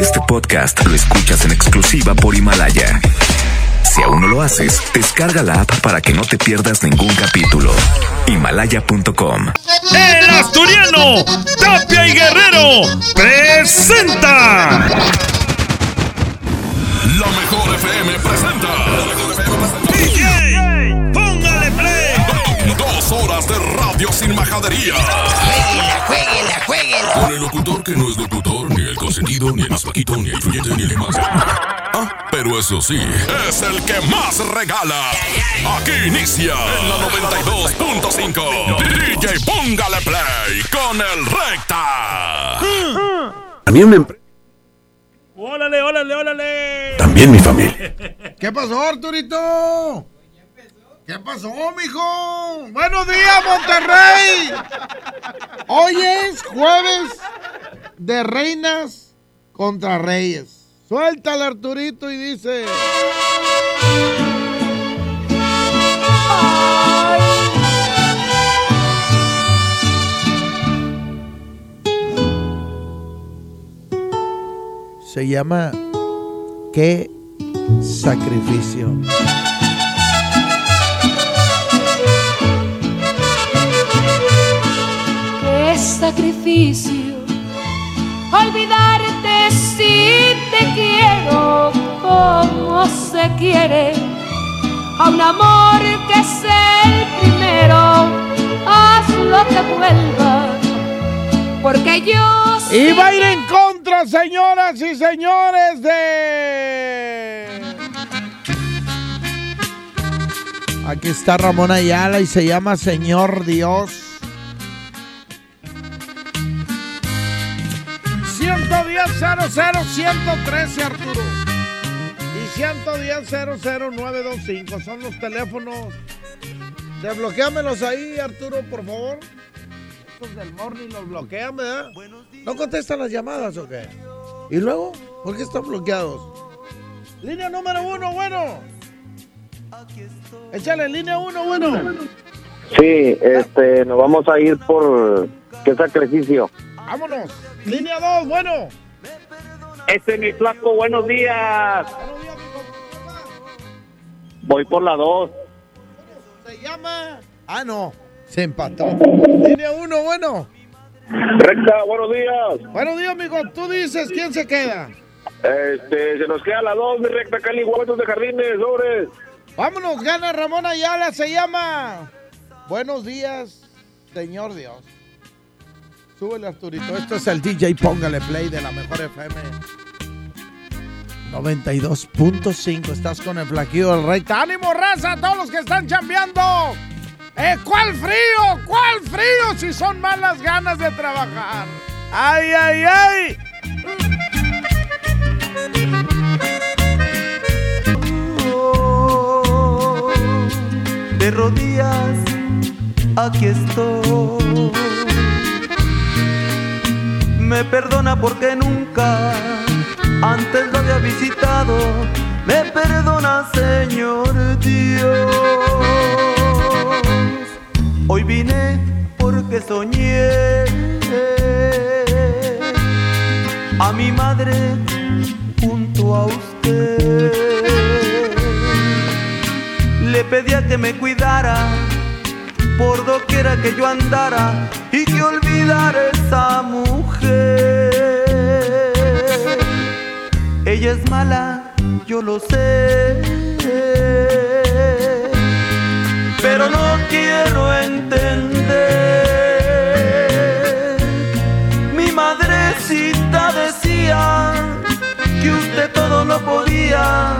Este podcast lo escuchas en exclusiva por Himalaya. Si aún no lo haces, descarga la app para que no te pierdas ningún capítulo. Himalaya.com. El asturiano, Tapia y Guerrero, presenta. La mejor FM presenta. Sin majadería. Jueguela, jueguela, jueguela. Con el locutor que no es locutor, ni el consentido, ni el más flaquito, ni el influyente, ni el más. Ah, pero eso sí, es el que más regala. Aquí inicia en la 92.5. DJ Póngale Play con el Recta. También mi, empre- Órale, órale, órale. también mi familia. ¿Qué pasó, Arturito? ¿Qué pasó, mijo? Buenos días, Monterrey. Hoy es jueves de reinas contra reyes. Suéltale, Arturito, y dice... Se llama ¿Qué sacrificio? Sacrificio olvidarte si te quiero como se quiere a un amor que es el primero haz lo que vuelva porque yo Y va a ir en contra, señoras y señores, de... Aquí está Ramón Ayala y se llama Señor Dios. 110 00 113 Arturo. Y 110 00925 son los teléfonos. Desbloquéamelos ahí, Arturo, por favor. Estos del morning los bloquean, ¿verdad? ¿No contestan las llamadas o qué? ¿Y luego? ¿Por qué están bloqueados? Línea número uno, bueno. Échale, línea uno, bueno. Sí, este, nos vamos a ir por qué sacrificio. Vámonos. Línea dos, bueno. Este mi flaco, buenos días. Buenos días, mijo. Voy por la dos. Se llama. Ah, no. Se empató. Línea uno, bueno. Recta, buenos días. Buenos días, mijo. Tú dices quién se queda. Este, se nos queda la dos, mi recta Cali, huevos de jardines, sobres. Vámonos, gana Ramón Ayala. Se llama. Buenos días, Señor Dios. Súbele, Arturito. Esto es el DJ Póngale Play de la Mejor FM. 92.5. Estás con el flaquillo del rey. ¡Ánimo, raza! A todos los que están chambeando. Eh, ¿Cuál frío? ¿Cuál frío? Si son malas ganas de trabajar. ¡Ay, ay, ay! de rodillas, aquí estoy. Me perdona porque nunca antes lo había visitado. Me perdona, Señor Dios. Hoy vine porque soñé a mi madre junto a usted. Le pedía que me cuidara por doquiera que yo andara y que olvidara esa mujer. Ella es mala, yo lo sé, pero no quiero entender. Mi madrecita decía que usted todo lo podía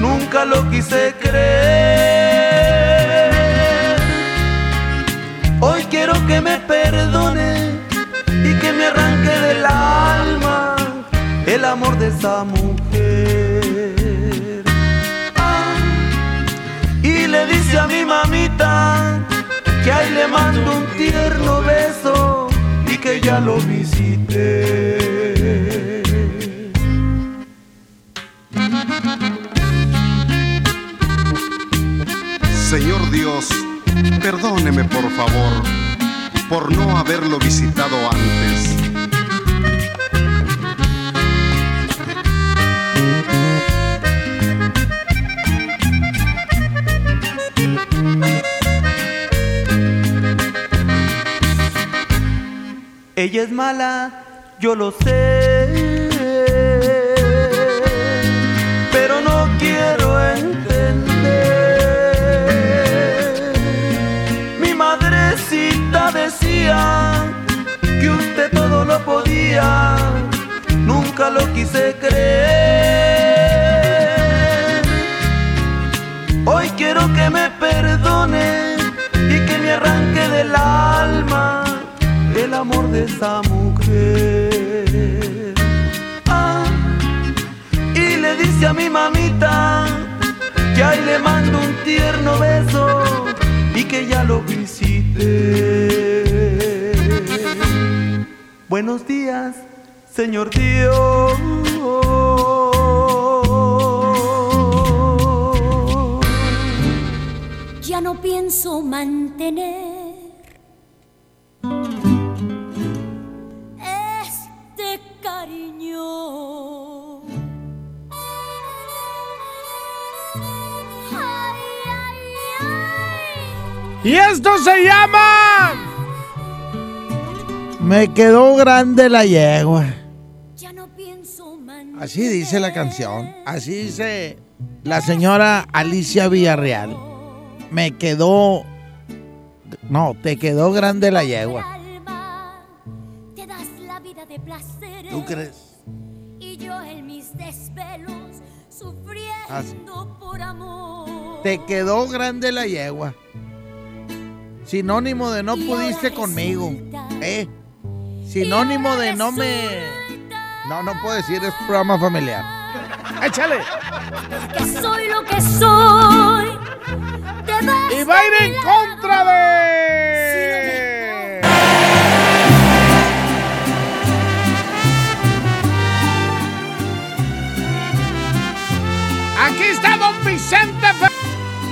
nunca lo quise creer. Quiero que me perdone y que me arranque del alma el amor de esa mujer. Ah, y le dice a mi mamita que ahí le mando un tierno beso y que ya lo visité. Señor Dios, Perdóneme, por favor, por no haberlo visitado antes. Ella es mala, yo lo sé, pero no que usted todo lo podía. Nunca lo quise creer. Hoy quiero que me perdone y que me arranque del alma el amor de esa mujer. Ah, y le dice a mi mamita que ahí le mando un tierno beso y que ya lo visite. Buenos días, Señor Dios. Ya no pienso mantener este cariño. Ay, ay, ay. Y esto se llama. Me quedó grande la yegua. Así dice la canción. Así dice la señora Alicia Villarreal. Me quedó. No, te quedó grande la yegua. ¿Tú crees? Y yo en mis desvelos sufriendo por amor. Te quedó grande la yegua. Sinónimo de no pudiste conmigo. ¿Eh? Sinónimo de no me. No, no puedo decir, es programa familiar. ¡Échale! Que soy lo que soy. Te vas Y va a ir en contra de. Aquí está Don Vicente Fer-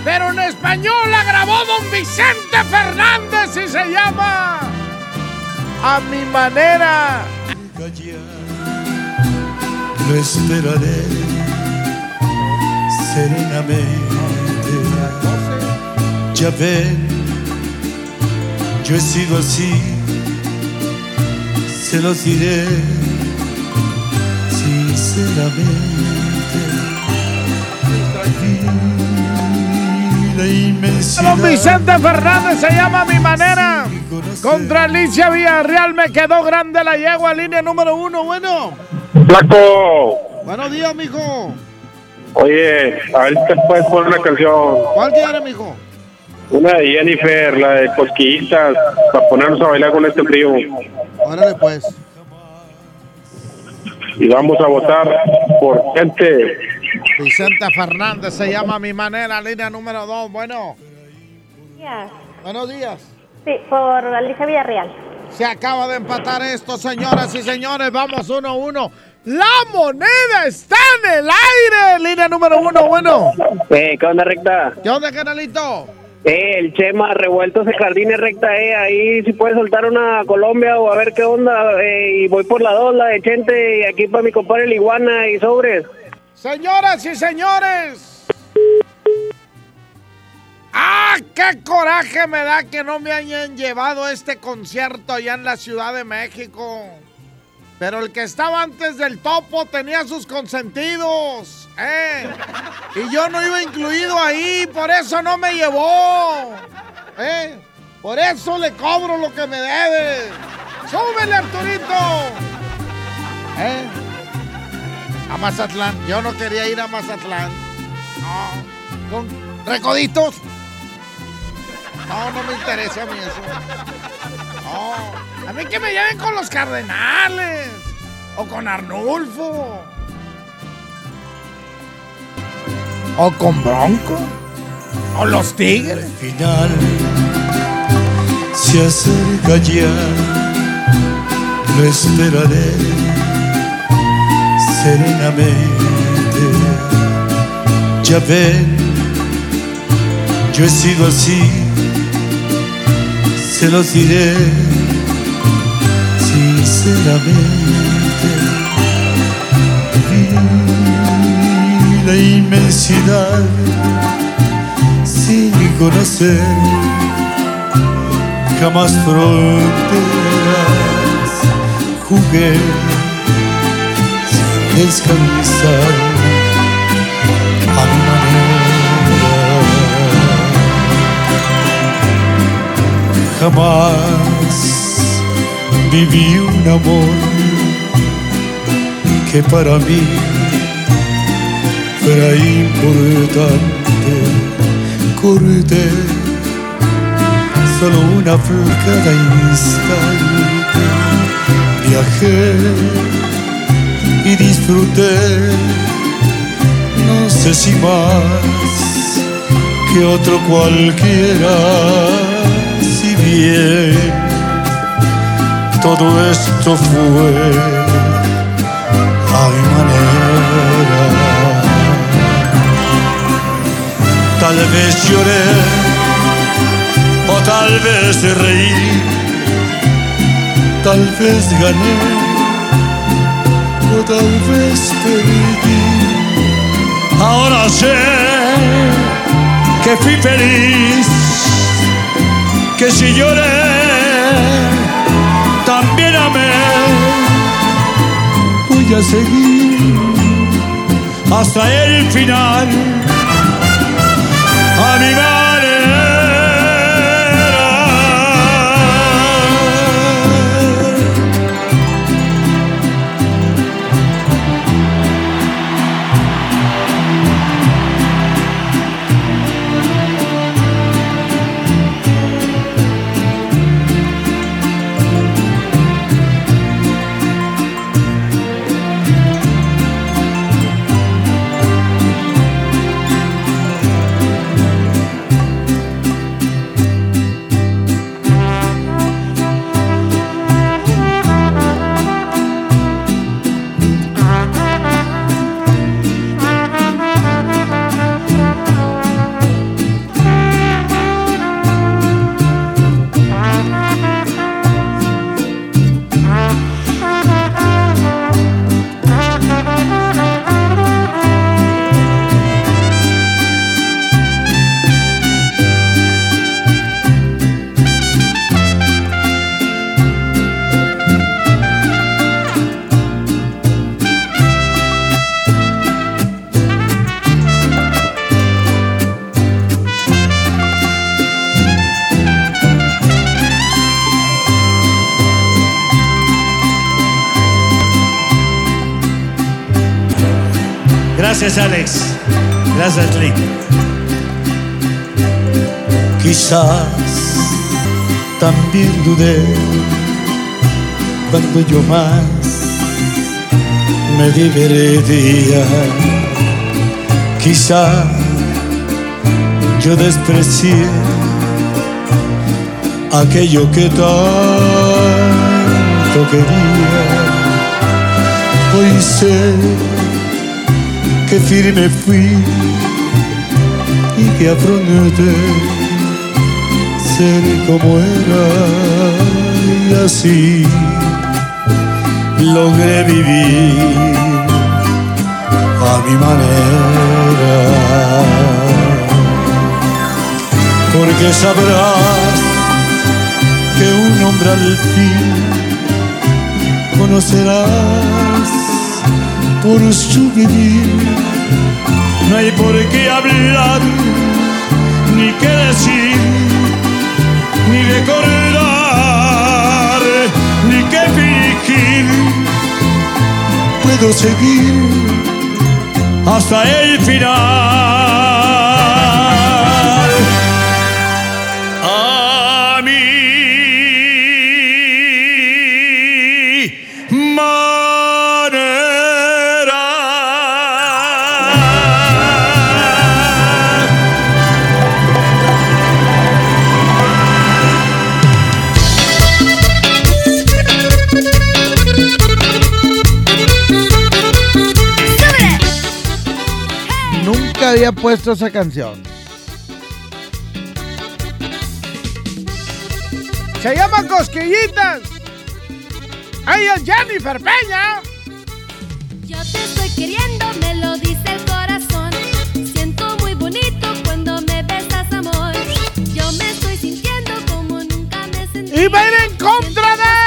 Pero en español la grabó Don Vicente Fernández y se llama. A mi manera. Lo esperaré serenamente. Ya ven, yo he sido así, se los diré sinceramente. Don Vicente Fernández se llama mi manera. Contra Alicia Villarreal me quedó grande la yegua, línea número uno. Bueno. Flaco, Buenos días, mijo. oye, a ver si te puedes poner una canción. ¿Cuál quiere, mijo? Una de Jennifer, la de Cosquillitas, para ponernos a bailar con este frío. Órale, pues. Y vamos a votar por gente. Vicente Fernández se llama a mi manera, línea número dos. Bueno. días. Buenos días. Sí, por Alicia Villarreal. Se acaba de empatar esto, señoras y señores. Vamos uno a uno. La moneda está en el aire. Línea número uno, bueno. Eh, ¿Qué onda, recta? ¿Qué onda, canalito? Eh, el Chema revueltos de jardines recta, eh, ahí si puedes soltar una Colombia o a ver qué onda, eh, y voy por la dos, la de Chente, y aquí para mi compadre el Iguana y sobres. Señoras y señores. ¡Ah! ¡Qué coraje me da que no me hayan llevado a este concierto allá en la Ciudad de México! Pero el que estaba antes del topo tenía sus consentidos, ¿eh? Y yo no iba incluido ahí, por eso no me llevó, ¿eh? Por eso le cobro lo que me debe. ¡Súbele, Arturito! ¿Eh? A Mazatlán. Yo no quería ir a Mazatlán. No. Con recoditos. No, no me interesa a mí eso. No. A mí que me lleven con los Cardenales. O con Arnulfo. O con Bronco. O los Tigres. final se acerca ya, lo esperaré serenamente. Ya ven, yo he sido así, se los diré sinceramente. Vi la inmensidad sin conocer jamás fronteras. jugué sin descansar a Jamás viví un amor que para mí fuera importante. Corté solo una flor cada instante. Viajé y disfruté, no sé si más que otro cualquiera, todo esto fue a mi manera. Tal vez lloré o tal vez reí, tal vez gané o tal vez perdí. Ahora sé que fui feliz, que si lloré también amé. Voy a seguir hasta el final. Alex. Gracias. Quizás también dudé cuando yo más me divertía. Quizá yo desprecié aquello que tanto quería. Hoy sé que firme fui y que afronté ser como era y así logré vivir a mi manera. Porque sabrás que un hombre al fin conocerás por su vivir. No hay por qué hablar, ni qué decir, ni recordar, ni qué fingir. Puedo seguir hasta el final. Nunca había puesto esa canción. Se llama Cosquillitas. Ella es Jennifer Peña. Yo te estoy queriendo, me lo dice el corazón. Siento muy bonito cuando me besas, amor. Yo me estoy sintiendo como nunca me sentí. Y va a ir en contra de.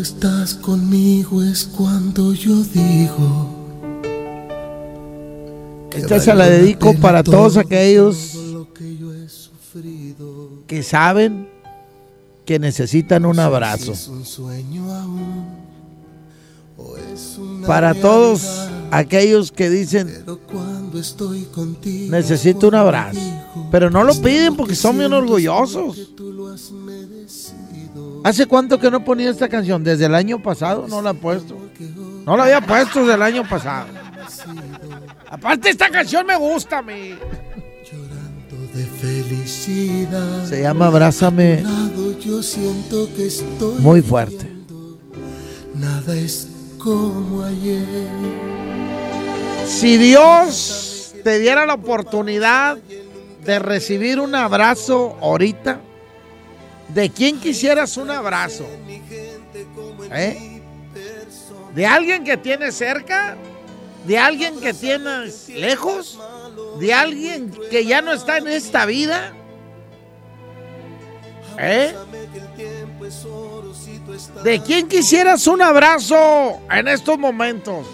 Estás conmigo es cuando yo digo. Esta se la dedico para todos aquellos que saben que necesitan un abrazo. Para todos aquellos que dicen necesito un abrazo, pero no lo piden porque son bien orgullosos. ¿Hace cuánto que no ponía esta canción? Desde el año pasado no la he puesto. No la había puesto desde el año pasado. Aparte esta canción me gusta a mí. de felicidad. Se llama Abrázame Yo siento que estoy muy fuerte. Nada es como ayer. Si Dios te diera la oportunidad de recibir un abrazo ahorita, ¿de quién quisieras un abrazo? ¿Eh? ¿De alguien que tienes cerca? ¿De alguien que tienes lejos? ¿De alguien que ya no está en esta vida? ¿Eh? ¿De quién quisieras un abrazo en estos momentos?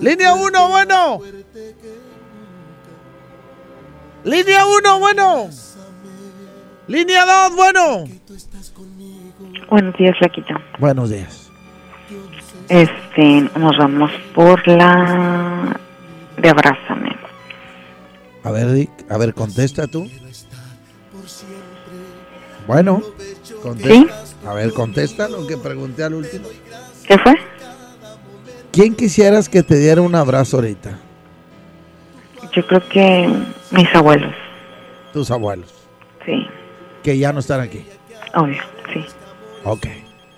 Línea 1, bueno. Línea 1, bueno. Línea 2, bueno. Buenos días, Flaquito. Buenos días. Este, nos vamos por la de Abrázame. A ver, a ver, contesta tú. Bueno, contesta. A ver, contesta lo que pregunté al último. ¿Qué fue? ¿Quién quisieras que te diera un abrazo ahorita? Yo creo que mis abuelos. Tus abuelos. Sí. Que ya no están aquí. Obvio, sí. Ok.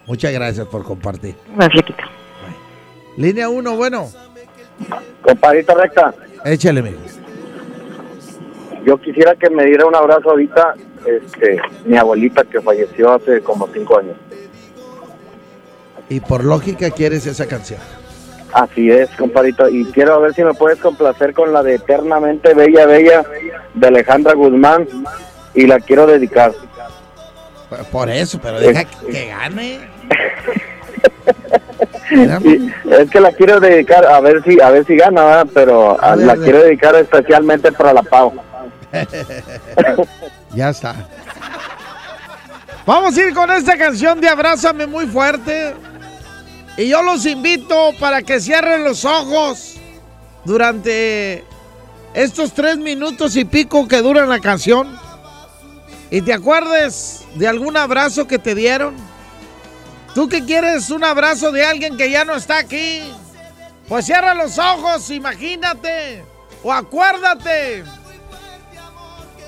Muchas gracias por compartir. Gracias, Flaquito. Línea 1, bueno. Compadrito recta, Échale, mijo. yo quisiera que me diera un abrazo ahorita, este, mi abuelita que falleció hace como cinco años. Y por lógica quieres esa canción. Así es, compadrito, y quiero ver si me puedes complacer con la de Eternamente Bella Bella de Alejandra Guzmán y la quiero dedicar. Por eso, pero deja que, que gane. Es que la quiero dedicar a ver si a ver si gana, ¿verdad? pero a- la quiero dedicar especialmente para la Pau. ya está. Vamos a ir con esta canción de Abrázame muy fuerte. Y yo los invito para que cierren los ojos durante estos tres minutos y pico que dura la canción. Y te acuerdes de algún abrazo que te dieron. ¿Tú que quieres un abrazo de alguien que ya no está aquí? Pues cierra los ojos, imagínate. O acuérdate.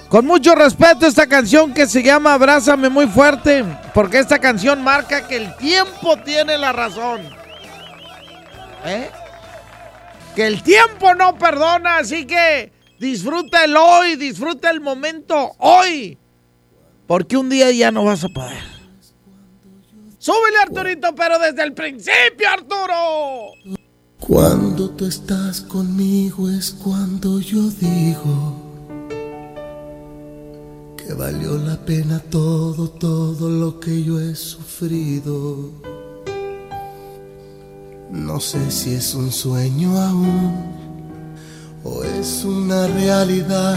Con mucho respeto esta canción que se llama Abrázame muy fuerte, porque esta canción marca que el tiempo tiene la razón. ¿Eh? Que el tiempo no perdona, así que disfruta el hoy, disfruta el momento hoy, porque un día ya no vas a poder. Súbele Arturito, pero desde el principio, Arturo. Cuando tú estás conmigo es cuando yo digo que valió la pena todo, todo lo que yo he sufrido. No sé si es un sueño aún o es una realidad,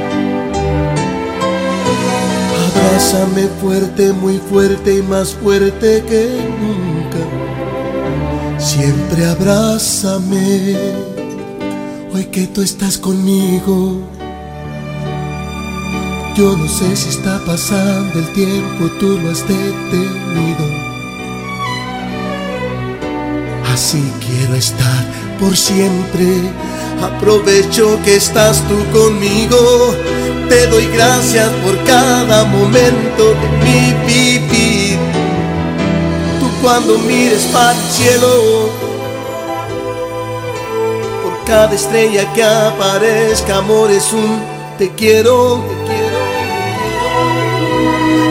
Abrázame fuerte, muy fuerte y más fuerte que nunca. Siempre abrázame, hoy que tú estás conmigo. Yo no sé si está pasando el tiempo, tú lo has detenido. Así quiero estar por siempre. Aprovecho que estás tú conmigo. Te doy gracias por cada momento de mi vivir. Tú cuando mires para el cielo, por cada estrella que aparezca, amor es un te quiero, te quiero.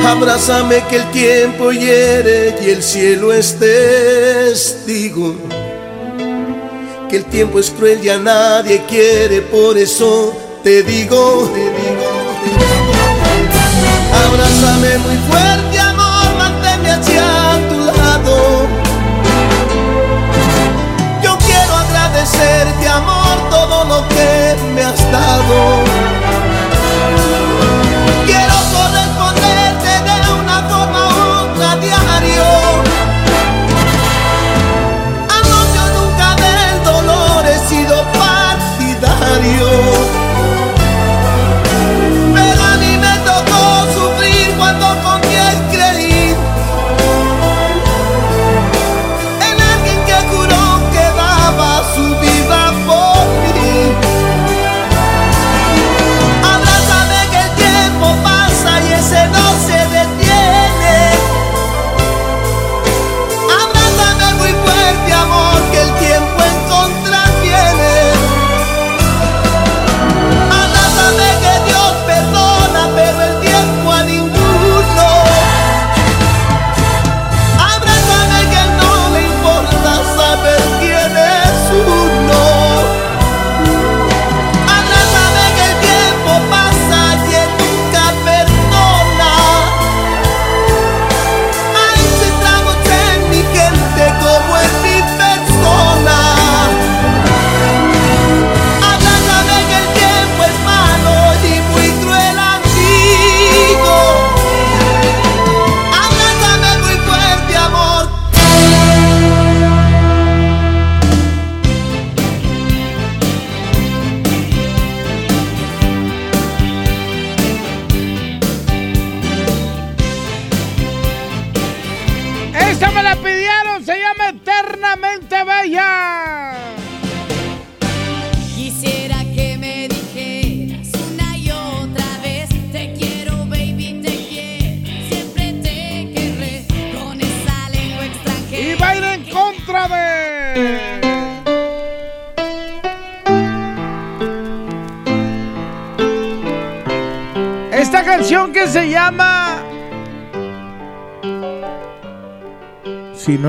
Abrázame que el tiempo hiere y el cielo es testigo. Que el tiempo es cruel y a nadie quiere, por eso te digo, te digo. Abrázame muy fuerte, amor, manténme hacia tu lado. Yo quiero agradecerte, amor, todo lo que me has dado.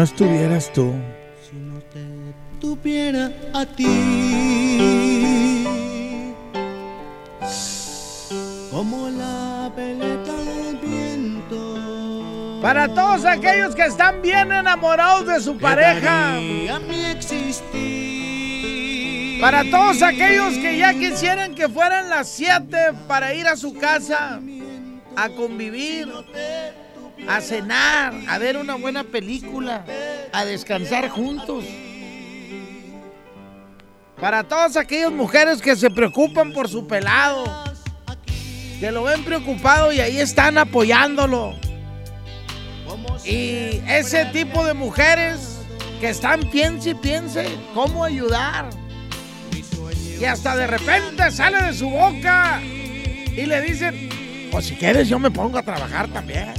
No estuvieras tú. tuviera a ti como la veleta del viento Para todos aquellos que están bien enamorados de su pareja. a mi existir Para todos aquellos que ya quisieran que fueran las 7 para ir a su casa a convivir, a cenar, a ver una buena película, a descansar juntos. Para todas aquellas mujeres que se preocupan por su pelado, que lo ven preocupado y ahí están apoyándolo. Y ese tipo de mujeres que están piense y piense cómo ayudar. Y hasta de repente sale de su boca y le dicen, pues si quieres yo me pongo a trabajar también.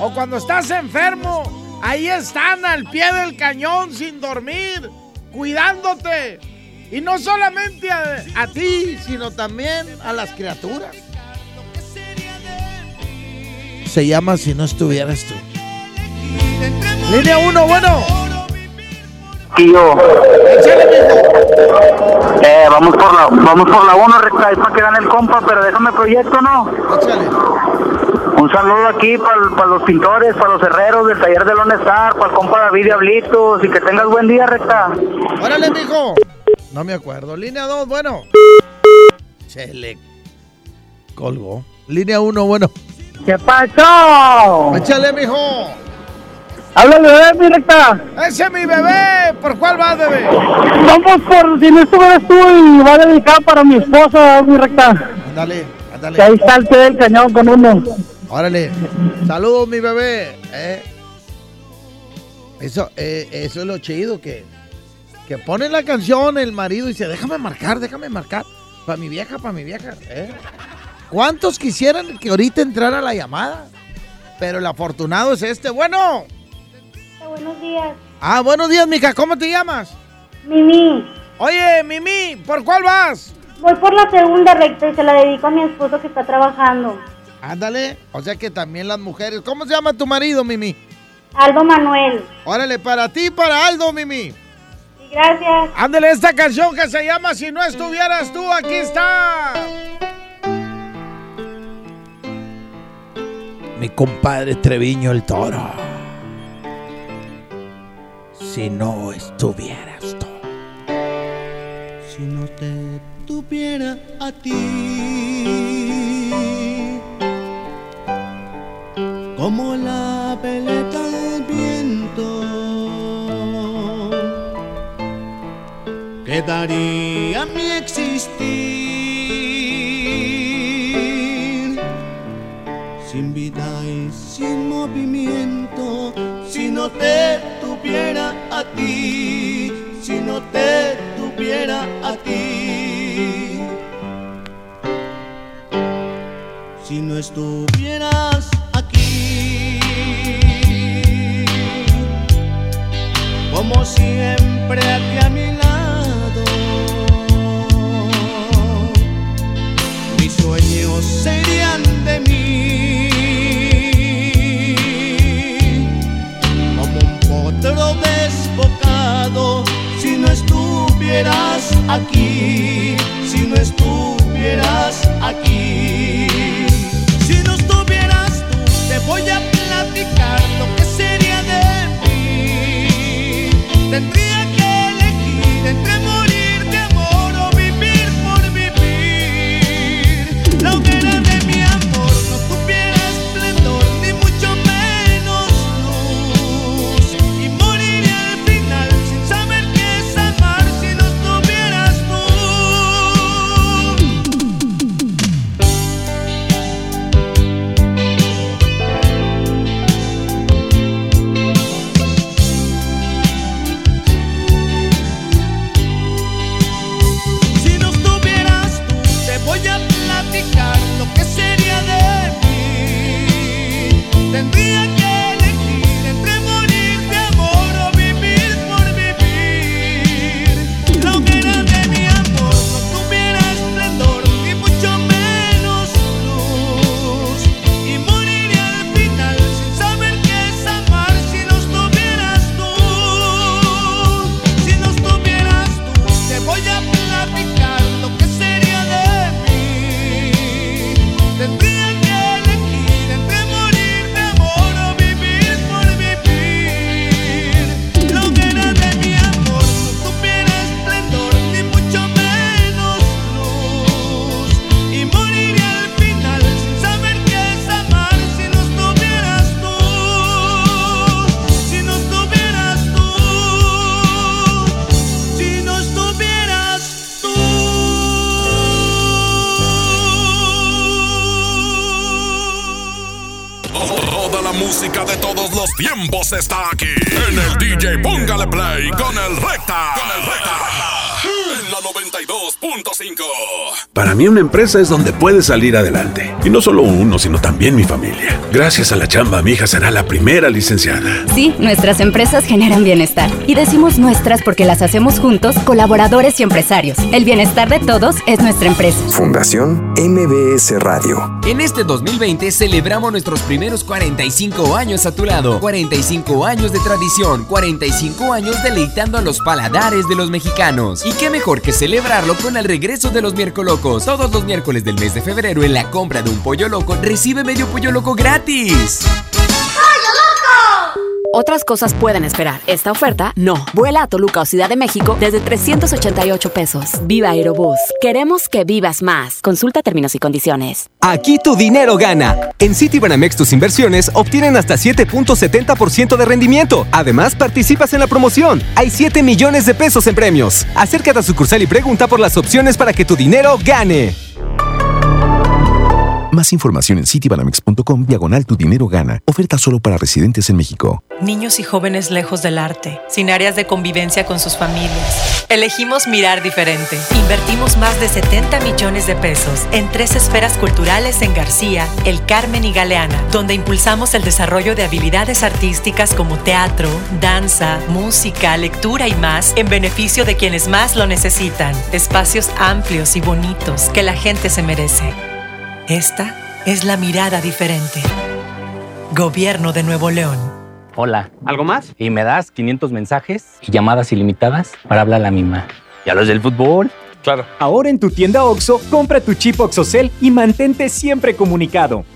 O cuando estás enfermo, ahí están al pie del cañón sin dormir, cuidándote. Y no solamente a, ti, sino también a las criaturas. Se llama Si no estuvieras tú. Línea 1, bueno. Tío. Eh, vamos por la, vamos por la 1, recta, ahí para que gane el compa, pero déjame proyecto, ¿no? Un saludo aquí para los pintores, para los herreros del taller de Lone Star, para el compa David Diablitos, y que tengas buen día, recta. Órale, mijo. No me acuerdo. Línea 2, bueno. Se le colgó. Línea 1, bueno. ¿Qué pasó? Échale, mijo. Habla el bebé, mi recta. Ese es mi bebé. ¿Por cuál vas, bebé? Vamos por si no estuvieras tú y va dedicado para mi esposa, mi recta. Ándale, ándale. Que ahí está el pie del cañón con uno. Órale. Saludos, mi bebé. Eh. Eso, eh, eso es lo chido, que, que pone la canción el marido y dice, déjame marcar, déjame marcar. Para mi vieja, para mi vieja. ¿eh? ¿Cuántos quisieran que ahorita entrara la llamada? Pero el afortunado es este. Bueno. Buenos días. Ah, buenos días, mija. ¿Cómo te llamas? Mimi. Oye, Mimi, ¿por cuál vas? Voy por la segunda recta y se la dedico a mi esposo que está trabajando. Ándale. O sea que también las mujeres. ¿Cómo se llama tu marido, Mimi? Aldo Manuel. Órale, para ti y para Aldo, Mimi. Sí, gracias. Ándale esta canción que se llama Si no estuvieras tú, aquí está. Mi compadre Treviño el Toro. Si no estuvieras tú. Si no te tuviera a ti, como la veleta del viento, quedaría mi existir sin vida y sin movimiento. Si no te si no te tuviera a ti. Si no estuvieras aquí, como siempre aquí a mi lado, mis sueños serían de mí. Potro desbocado, si no estuvieras aquí, si no estuvieras aquí. Si no estuvieras tú, te voy a platicar lo que sería de mí. Tendría que elegir entre tiempos está aquí. En el DJ Póngale Play con el Recta. Para mí una empresa es donde puedes salir adelante. Y no solo uno, sino también mi familia. Gracias a la chamba, mi hija será la primera licenciada. Sí, nuestras empresas generan bienestar. Y decimos nuestras porque las hacemos juntos, colaboradores y empresarios. El bienestar de todos es nuestra empresa. Fundación MBS Radio. En este 2020 celebramos nuestros primeros 45 años a tu lado. 45 años de tradición, 45 años deleitando a los paladares de los mexicanos. Y qué mejor que celebrarlo con regreso de los miércoles locos. Todos los miércoles del mes de febrero en la compra de un pollo loco recibe medio pollo loco gratis. Otras cosas pueden esperar. Esta oferta, no. Vuela a Toluca o Ciudad de México desde 388 pesos. Viva Aerobús. Queremos que vivas más. Consulta términos y condiciones. Aquí tu dinero gana. En Citibanamex tus inversiones obtienen hasta 7.70% de rendimiento. Además, participas en la promoción. Hay 7 millones de pesos en premios. Acércate a sucursal y pregunta por las opciones para que tu dinero gane. Más información en citibanamex.com diagonal tu dinero gana. Oferta solo para residentes en México. Niños y jóvenes lejos del arte, sin áreas de convivencia con sus familias. Elegimos mirar diferente. Invertimos más de 70 millones de pesos en tres esferas culturales en García, El Carmen y Galeana, donde impulsamos el desarrollo de habilidades artísticas como teatro, danza, música, lectura y más en beneficio de quienes más lo necesitan. Espacios amplios y bonitos que la gente se merece. Esta es la mirada diferente. Gobierno de Nuevo León. Hola. ¿Algo más? Y me das 500 mensajes y llamadas ilimitadas para hablar a la misma. ¿Y a los del fútbol? Claro. Ahora en tu tienda OXO, compra tu chip OXOCEL y mantente siempre comunicado.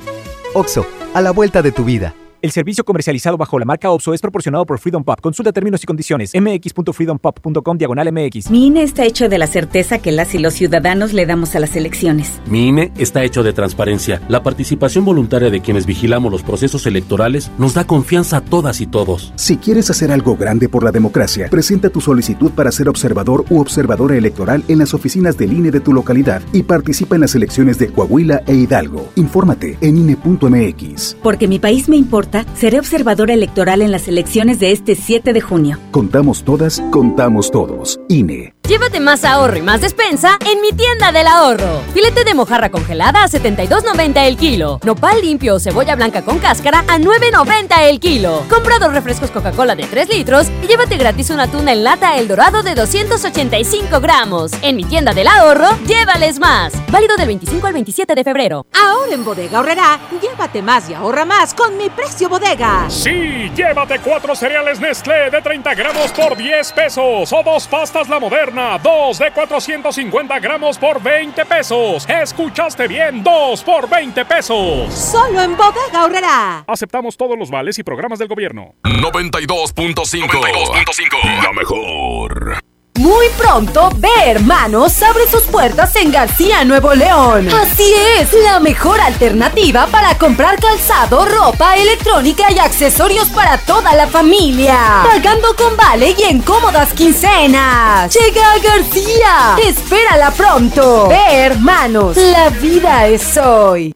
OXO, a la vuelta de tu vida. El servicio comercializado bajo la marca OPSO es proporcionado por Freedom Pop. Consulta términos y condiciones. mx.freedompop.com diagonal mx. Mi INE está hecho de la certeza que las y los ciudadanos le damos a las elecciones. Mi INE está hecho de transparencia. La participación voluntaria de quienes vigilamos los procesos electorales nos da confianza a todas y todos. Si quieres hacer algo grande por la democracia, presenta tu solicitud para ser observador u observadora electoral en las oficinas del INE de tu localidad y participa en las elecciones de Coahuila e Hidalgo. Infórmate en INE.mx. Porque mi país me importa seré observadora electoral en las elecciones de este 7 de junio. Contamos todas, contamos todos. INE. Llévate más ahorro y más despensa en mi tienda del ahorro. Filete de mojarra congelada a 72.90 el kilo. Nopal limpio o cebolla blanca con cáscara a 9.90 el kilo. Compra dos refrescos Coca-Cola de 3 litros y llévate gratis una tuna en lata El Dorado de 285 gramos. En mi tienda del ahorro, llévales más. Válido del 25 al 27 de febrero. Ahora en Bodega Horrera, llévate más y ahorra más con mi precio bodega. Sí, llévate cuatro cereales Nestlé de 30 gramos por 10 pesos o dos pastas La Moderna, dos de 450 gramos por 20 pesos. ¿Escuchaste bien? Dos por 20 pesos. Solo en Bodega Horrera. Aceptamos todos los vales y programas del gobierno. 92.5. La mejor. Muy pronto, Ve Hermanos abre sus puertas en García, Nuevo León. Así es, la mejor alternativa para comprar calzado, ropa, electrónica y accesorios para toda la familia. Pagando con vale y en cómodas quincenas. Llega a García. Espérala pronto. Ve Hermanos, la vida es hoy.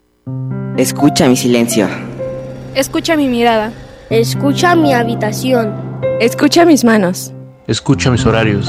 Escucha mi silencio. Escucha mi mirada. Escucha mi habitación. Escucha mis manos. Escucha mis horarios.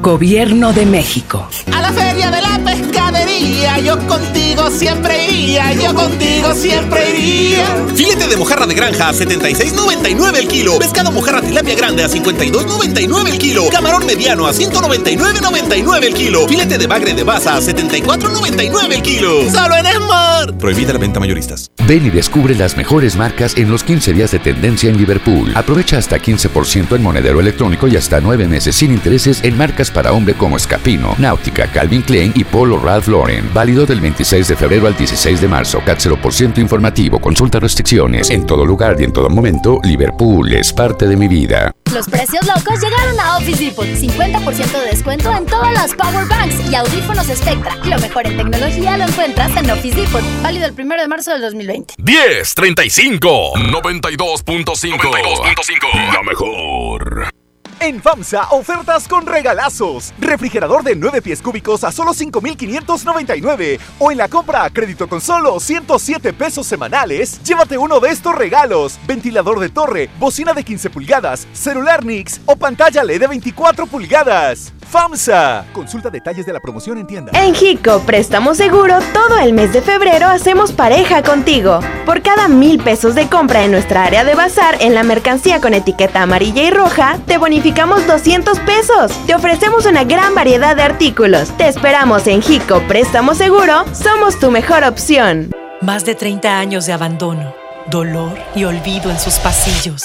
Gobierno de México. A la feria de la pescadería, yo contigo siempre iría, yo contigo siempre iría. Filete de mojarra de granja a 76.99 el kilo. Pescado mojarra tilapia grande a 52.99 el kilo. Camarón mediano a 199.99 el kilo. Filete de bagre de baza a 74.99 el kilo. Solo en Smart. Prohibida la venta mayoristas. Ven y descubre las mejores marcas en los 15 días de tendencia en Liverpool. Aprovecha hasta 15% en monedero electrónico y hasta 9 meses sin intereses en marcas para hombre como Escapino, Náutica, Calvin Klein y Polo Ralph Lauren. Válido del 26 de febrero al 16 de marzo. CAT 0% informativo. Consulta restricciones. En todo lugar y en todo momento, Liverpool es parte de mi vida. Los precios locos llegaron a Office Depot. 50% de descuento en todas las Power Banks y audífonos Spectra. Lo mejor en tecnología lo encuentras en Office Depot. Válido el 1 de marzo del 2020. 10, 35, 92.5. La mejor. En FAMSA, ofertas con regalazos. Refrigerador de 9 pies cúbicos a solo 5,599. O en la compra a crédito con solo 107 pesos semanales, llévate uno de estos regalos. Ventilador de torre, bocina de 15 pulgadas, celular Nix o pantalla LED de 24 pulgadas. FAMSA. Consulta detalles de la promoción en tienda. En Hico Préstamo Seguro, todo el mes de febrero hacemos pareja contigo. Por cada mil pesos de compra en nuestra área de bazar en la mercancía con etiqueta amarilla y roja, te bonificamos 200 pesos. Te ofrecemos una gran variedad de artículos. Te esperamos en Hico Préstamo Seguro. Somos tu mejor opción. Más de 30 años de abandono, dolor y olvido en sus pasillos.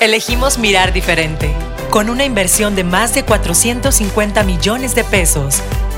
Elegimos mirar diferente. Con una inversión de más de 450 millones de pesos,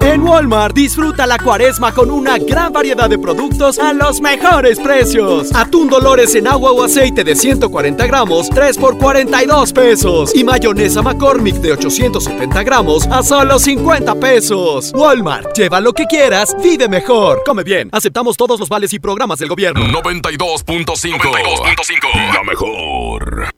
En Walmart disfruta la cuaresma con una gran variedad de productos a los mejores precios. Atún Dolores en agua o aceite de 140 gramos, 3 por 42 pesos. Y mayonesa McCormick de 870 gramos a solo 50 pesos. Walmart, lleva lo que quieras, vive mejor. Come bien, aceptamos todos los vales y programas del gobierno. 92.5 92.5 La mejor.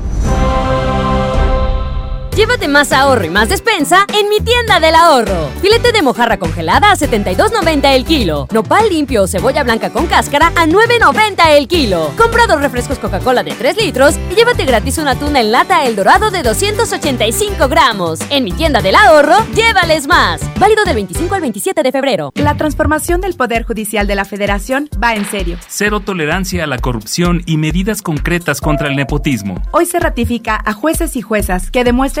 Llévate más ahorro y más despensa en mi tienda del ahorro. Filete de mojarra congelada a 72.90 el kilo. Nopal limpio o cebolla blanca con cáscara a 9.90 el kilo. Compra dos refrescos Coca-Cola de 3 litros y llévate gratis una tuna en lata El Dorado de 285 gramos. En mi tienda del ahorro, llévales más. Válido del 25 al 27 de febrero. La transformación del Poder Judicial de la Federación va en serio. Cero tolerancia a la corrupción y medidas concretas contra el nepotismo. Hoy se ratifica a jueces y juezas que demuestren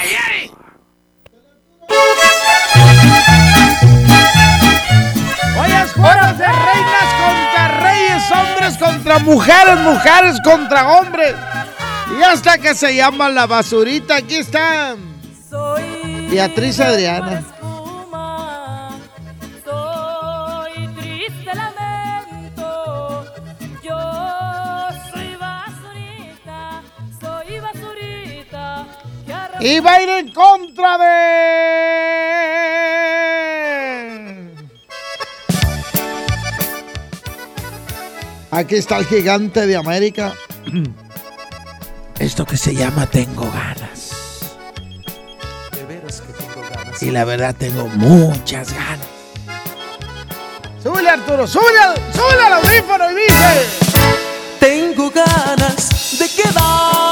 Es juegos de reinas contra reyes, hombres contra mujeres, mujeres contra hombres. Y hasta que se llama la basurita, aquí está Beatriz Adriana. Y va a ir en contra de. Aquí está el gigante de América. Esto que se llama Tengo ganas. De veras que tengo ganas. Y la verdad tengo muchas ganas. Súbele Arturo, súbele, súbele al audífono y dice. Tengo ganas de quedarme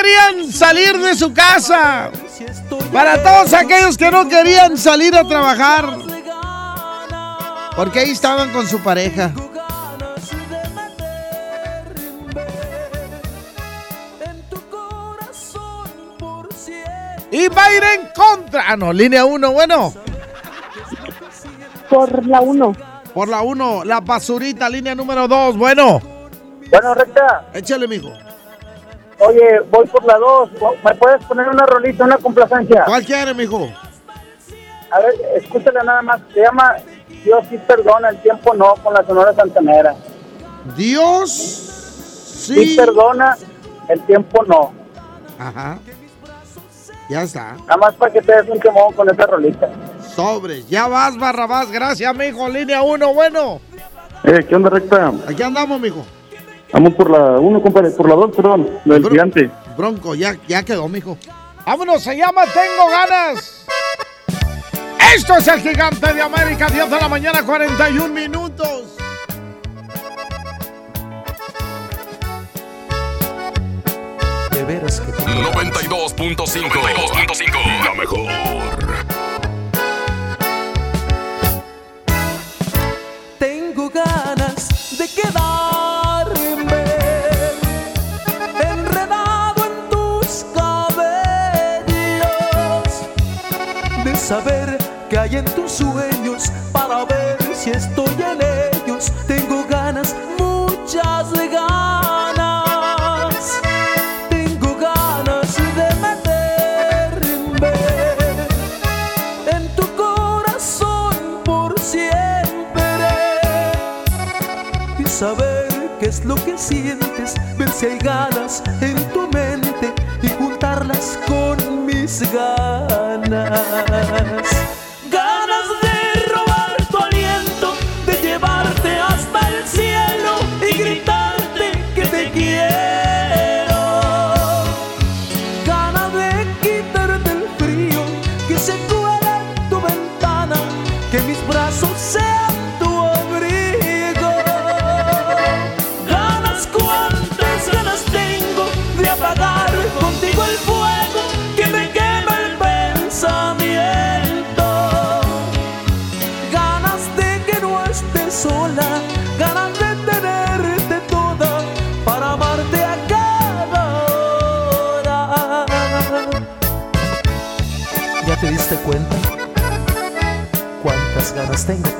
querían salir de su casa. Para todos aquellos que no querían salir a trabajar. Porque ahí estaban con su pareja. Y va a ir en contra. Ah, no, línea 1, bueno. Por la 1. Por la 1, la basurita, línea número 2, bueno. Bueno, recta. Échale, mijo. Oye, voy por la 2. ¿Me puedes poner una rolita, una complacencia? ¿Cuál quiere, mijo? A ver, escúchale nada más. Se llama Dios sí perdona, el tiempo no, con la Sonora Santanera. Dios sí, sí perdona, el tiempo no. Ajá. Ya está. Nada más para que te des un quemón con esa rolita. Sobres. Ya vas, Barrabás. Gracias, mijo. Línea 1, bueno. Eh, ¿qué onda, recta? Aquí andamos, mijo. Vamos por la 1, compadre. Por la 2, perdón. La del gigante. Bronco, ya, ya quedó, mijo. Vámonos, se llama Tengo Ganas. Esto es el gigante de América, 10 de la mañana, 41 minutos. De veras que 92.5 92.5 La mejor. Saber que hay en tus sueños para ver si estoy en ellos. Tengo ganas, muchas ganas. Tengo ganas de meterme en tu corazón por siempre y saber qué es lo que sientes, ver si hay ganas en tu mente y juntarlas con mis ¿Cuántas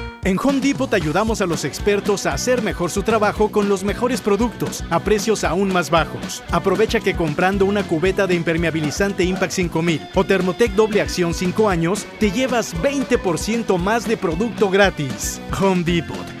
En Home Depot te ayudamos a los expertos a hacer mejor su trabajo con los mejores productos a precios aún más bajos. Aprovecha que comprando una cubeta de impermeabilizante Impact 5000 o Thermotec doble acción 5 años, te llevas 20% más de producto gratis. Home Depot.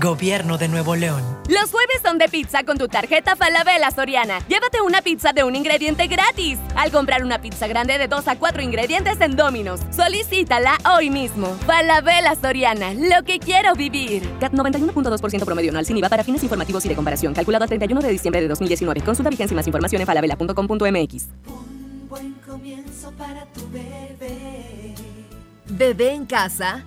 Gobierno de Nuevo León. Los jueves son de pizza con tu tarjeta Falabella Soriana. Llévate una pizza de un ingrediente gratis al comprar una pizza grande de 2 a 4 ingredientes en Domino's. Solicítala hoy mismo. Falabella Soriana, lo que quiero vivir. CAT 91.2% promedio anual sin IVA para fines informativos y de comparación. Calculado a 31 de diciembre de 2019. Consulta vigencia y más información en falabella.com.mx. Buen comienzo para tu bebé. Bebé en casa.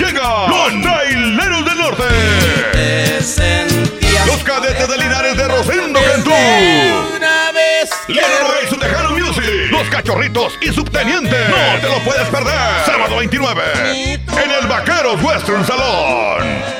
llega los Traileros del Norte. Los cadetes de Linares de Rosendo Cantú. Una vez. Y su Tejano Music. Los Cachorritos y Subteniente. No te lo puedes perder. Sábado 29. En el Vaqueros Western Salón.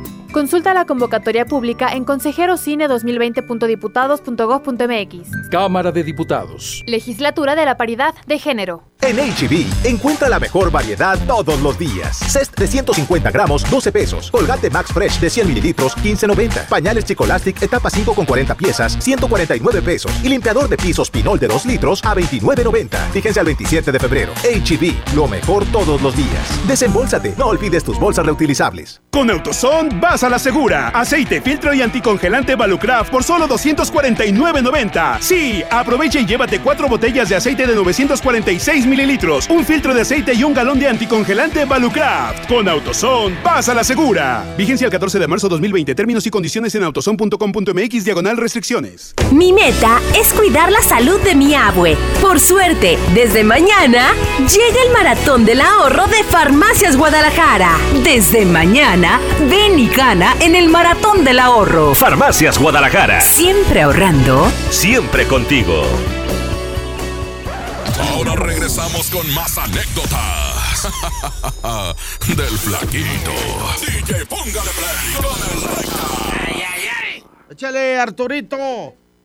Consulta la convocatoria pública en consejerocine2020.diputados.gov.mx. Cámara de Diputados. Legislatura de la Paridad de Género. En HB, encuentra la mejor variedad todos los días. Cest de 150 gramos, 12 pesos. Colgate Max Fresh de 100 mililitros, 15.90. Pañales Chicolastic, etapa 5 con 40 piezas, 149 pesos. Y limpiador de pisos Pinol de 2 litros a 29.90. Fíjense al 27 de febrero. HB, lo mejor todos los días. Desembolsate, no olvides tus bolsas reutilizables. Con Autoson vas a la segura. Aceite, filtro y anticongelante Valucraft por solo 249.90. Sí, aprovecha y llévate cuatro botellas de aceite de 946 mililitros, un filtro de aceite y un galón de anticongelante Valucraft. Con Autoson vas a la segura. Vigencia el 14 de marzo 2020. Términos y condiciones en autoson.com.mx diagonal restricciones. Mi meta es cuidar la salud de mi abue. Por suerte, desde mañana llega el maratón del ahorro de Farmacias Guadalajara. Desde mañana, ven y gana en el maratón del ahorro. Farmacias Guadalajara. Siempre ahorrando. Siempre contigo. Ahora regresamos con más anécdotas del flaquito. DJ, póngale play con el recta. Échale, Arturito.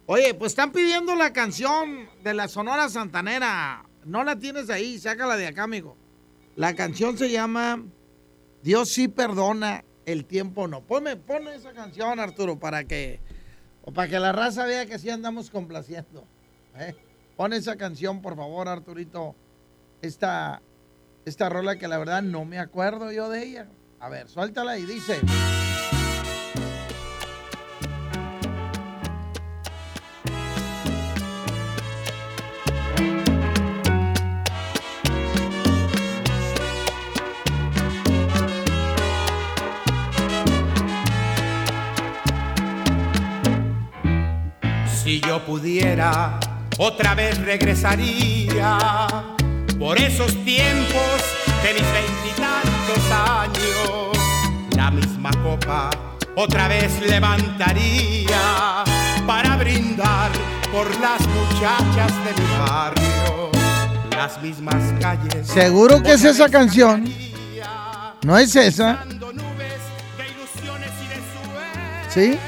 Oye, pues están pidiendo la canción de la Sonora Santanera. No la tienes ahí, sácala de acá, amigo. La canción se llama Dios sí perdona, el tiempo no. Ponme, esa canción, Arturo, para que O para que la raza vea que sí andamos complaciendo. ¿eh? Pon esa canción, por favor, Arturito. Esta, esta rola que la verdad no me acuerdo yo de ella. A ver, suéltala y dice. Si yo pudiera, otra vez regresaría por esos tiempos de mis veintitantos años. La misma copa otra vez levantaría para brindar por las muchachas de mi barrio. Las mismas calles. ¿Seguro que es esa canción? ¿No es esa? ¿Sí?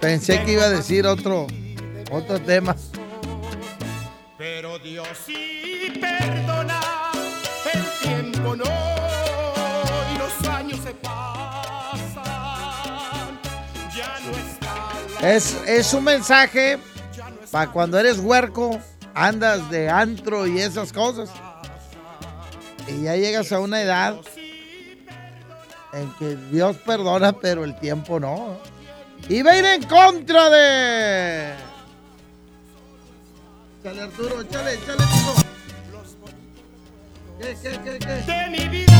Pensé que iba a decir otro, otro tema. Pero Dios sí perdona, el tiempo no, y los años se pasan, ya no está la Es, es un mensaje para cuando eres huerco, andas de antro y esas cosas. Y ya llegas a una edad en que Dios perdona, pero el tiempo no. Y va a ir en contra de. Échale, Arturo, échale, échale, mijo. ¿Qué, qué, qué, qué? De mi vida.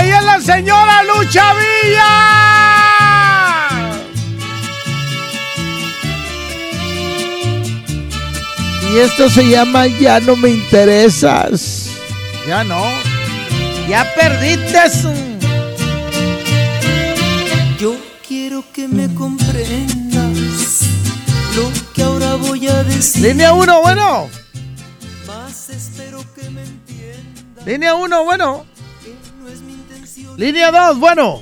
¡Ella es la señora Lucha Villa! Y esto se llama Ya no me interesas. Ya no. Ya perdiste. Yo quiero que me comprendas lo que ahora voy a decir. Línea 1, bueno. Más espero que me entiendas. Línea 1, bueno. No es mi intención. Línea 2, bueno.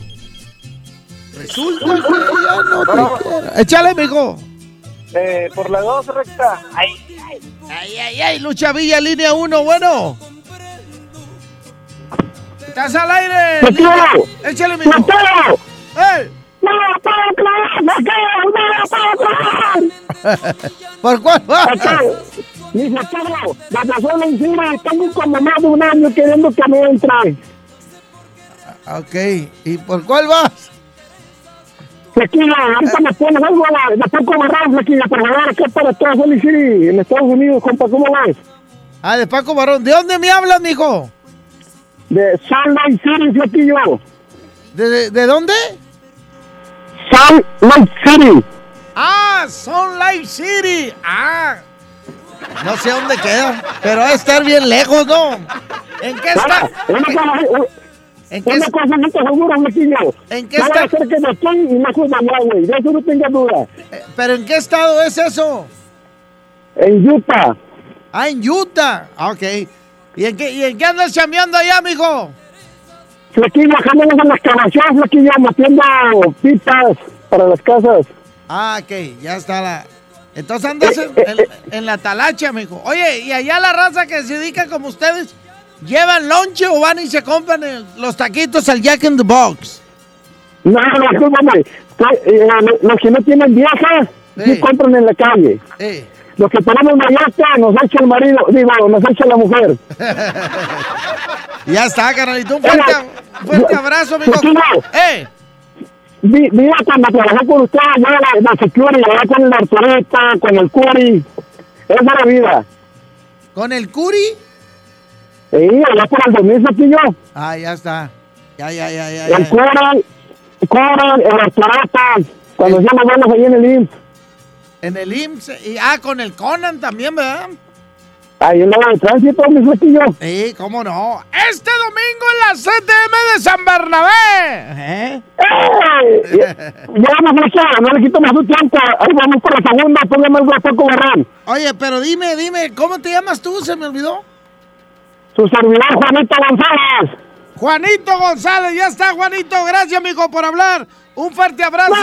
Resulta que ya no te quiero. Échale, mijo. Eh, por la 2 recta. Ay, Ay, ay, ay, Lucha Villa, línea 1, bueno. ¿Estás al aire? Línea- Échale, mijo. ¡Eh! ¿Por cuál vas? Dice Pedro, la persona encima, tengo como más de un año queriendo que me entre. Ok, ¿y por cuál vas? Flequilla, ahorita me pone algo a la, la Paco Barrón, Flequilla, por favor, aquí para toda Salt City, en Estados Unidos, compa, ¿cómo vas? Ah, de Paco Barón. ¿De dónde me hablas, mijo? De Lake City, Flequillo. ¿De, de, de dónde? Lake City. Ah, Sun Life City. Ah. No sé dónde queda, pero va a estar bien lejos, ¿no? ¿En qué está? ¿En qué una es- cosa no te seguro, Flequillo. ¿En qué que me estoy y me güey, de eso no duda. Eh, ¿Pero en qué estado es eso? En Utah. Ah, en Utah. Ah, ok. ¿Y en qué, y en qué andas chambeando allá, mijo? Flequillo, bajándonos en la excavación, Flequillo, metiendo pipas para las casas. Ah, ok, ya está la. Entonces andas en, en- en la talacha, mijo. Oye, ¿y allá la raza que se dedica como ustedes llevan lonche o van y se compran el- los taquitos al Jack in the Box? No, no, discúlpame. Que, eh, Los que no tienen vieja, sí compran en la calle. Eh. Los que tenemos mayata, nos echa el marido, digo, nos echa la mujer. Ya está, carnalito. Un fuerte, fuerte abrazo. Flequillo, ¡Eh! Mira, cuando trabajé con usted, en la, la security, allá con el Arturito, con el Curi. Esa es la vida. ¿Con el Curi? Sí, allá por el 2000, Flequillo. Ah, ya está. Ya, ya, ya, ya. El. Curi, Curi, el Arturito, cuando hacíamos buenos ahí en el IMSS. En el IMSS. Y, ah, con el Conan también, ¿verdad? Ahí en la de tránsito, mi Flequillo. Sí, cómo no. Este domingo en la CTM de San Bernabé. ¿Eh? Flequillo, no le quito más su tiempo. Ahí vamos por la segunda, póngame el guapo Barrón. Oye, pero dime, dime, ¿cómo te llamas tú? ¿Se me olvidó? Su servidor, Juanito González. Juanito González, ya está, Juanito. Gracias, mijo, por hablar. Un fuerte abrazo.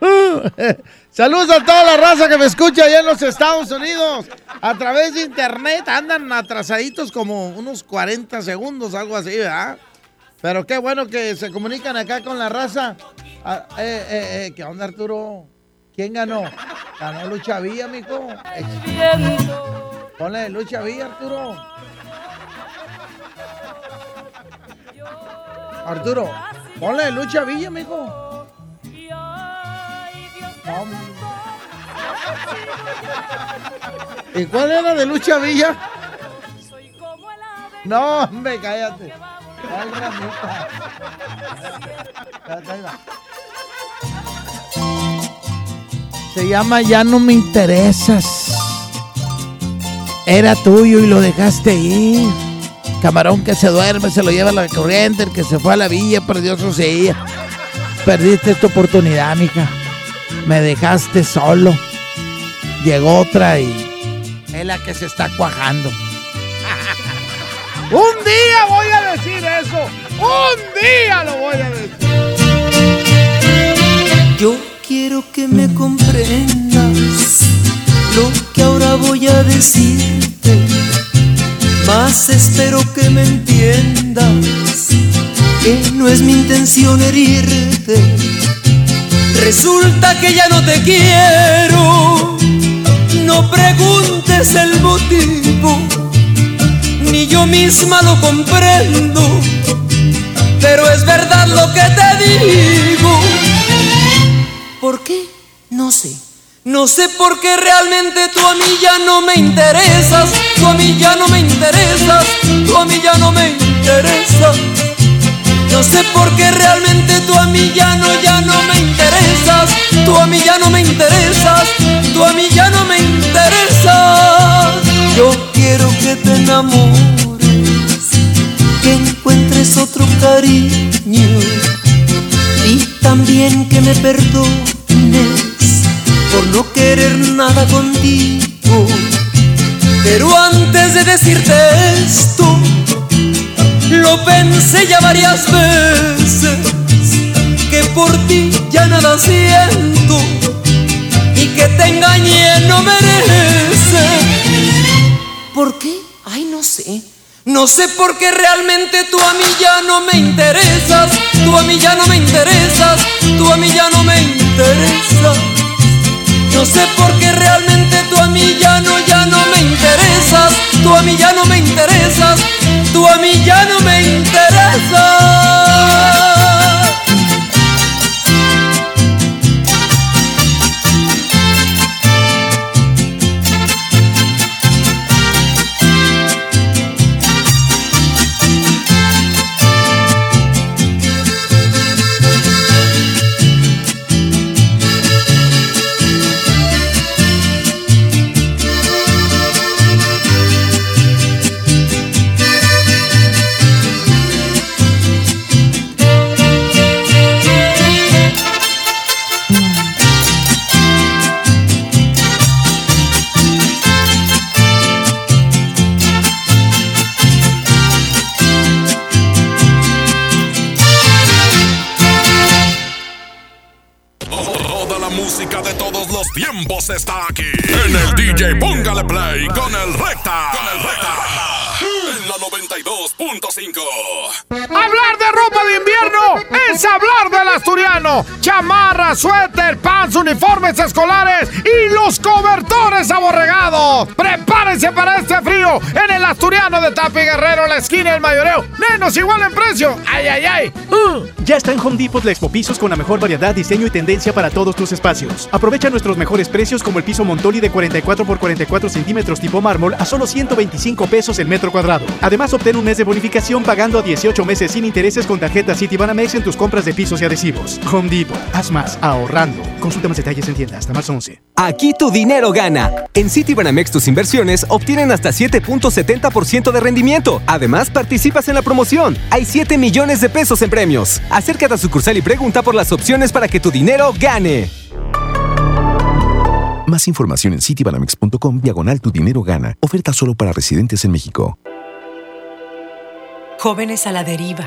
Saludos a toda la raza que me escucha allá en los Estados Unidos. A través de internet andan atrasaditos como unos 40 segundos, algo así, ¿verdad? Pero qué bueno que se comunican acá con la raza. Ah, eh, eh, eh, ¿Qué onda, Arturo? ¿Quién ganó? Ganó Lucha Villa, mijo. Ponle Lucha Villa, Arturo. Arturo, ponle Lucha Villa, mijo. ¿Y cuál era de Lucha Villa? No, hombre, cállate. Ay. Se llama Ya no me interesas. Era tuyo y lo dejaste ir. Camarón que se duerme, se lo lleva a la corriente. El que se fue a la villa perdió su silla. Perdiste esta oportunidad, mija. Me dejaste solo. Llegó otra y es la que se está cuajando. Un día voy a decir eso. Un día lo voy a decir. Yo quiero que me comprendas lo que ahora voy a decirte. Más espero que me entiendas que no es mi intención herirte. Resulta que ya no te quiero. No preguntes el motivo, ni yo misma lo comprendo. Pero es verdad lo que te digo. ¿Por qué? No sé. No sé por qué realmente tú a mí ya no me interesas. Tú a mí ya no me interesas. Tú a mí ya no me interesas. No sé por qué realmente tú a mí ya no, ya no me interesas. Tú a mí ya no me interesas. Tú a mí ya no me interesas. Yo quiero que te enamores, que encuentres otro cariño y también que me perdones por no querer nada contigo. Pero antes de decirte esto, lo pensé ya varias veces, que por ti ya nada siento y que te engañé no merece. ¿Por qué? Ay, no sé. No sé por qué realmente tú a mí ya no me interesas. Tú a mí ya no me interesas. Tú a mí ya no me interesas. No sé por qué realmente tú a mí ya no, Tú a mí ya no me interesas. Tú a mí ya no me interesas. Tiempos está aquí. En el DJ Póngale Play con el Recta. Con el Recta. En la 92.5. Ropa de invierno es hablar del asturiano. Chamarra, suéter, pants, uniformes escolares y los cobertores aborregados. Prepárense para este frío en el asturiano de Tapi Guerrero, la esquina del mayoreo. Menos igual en precio. ¡Ay, ay, ay! Ya está en Home Depot la Expo Pisos con la mejor variedad, diseño y tendencia para todos tus espacios. Aprovecha nuestros mejores precios como el piso Montoli de 44 por 44 centímetros tipo mármol a solo 125 pesos el metro cuadrado. Además, obtén un mes de bonificación pagando a 18 meses sin intereses con tarjeta Citibanamex en tus compras de pisos y adhesivos. Home Depot. Haz más ahorrando. Consulta más detalles en tienda hasta marzo 11. Aquí tu dinero gana. En Citibanamex tus inversiones obtienen hasta 7.70% de rendimiento. Además, participas en la promoción. Hay 7 millones de pesos en premios. Acércate a sucursal y pregunta por las opciones para que tu dinero gane. Más información en citibanamex.com diagonal tu dinero gana. Oferta solo para residentes en México. Jóvenes a la deriva,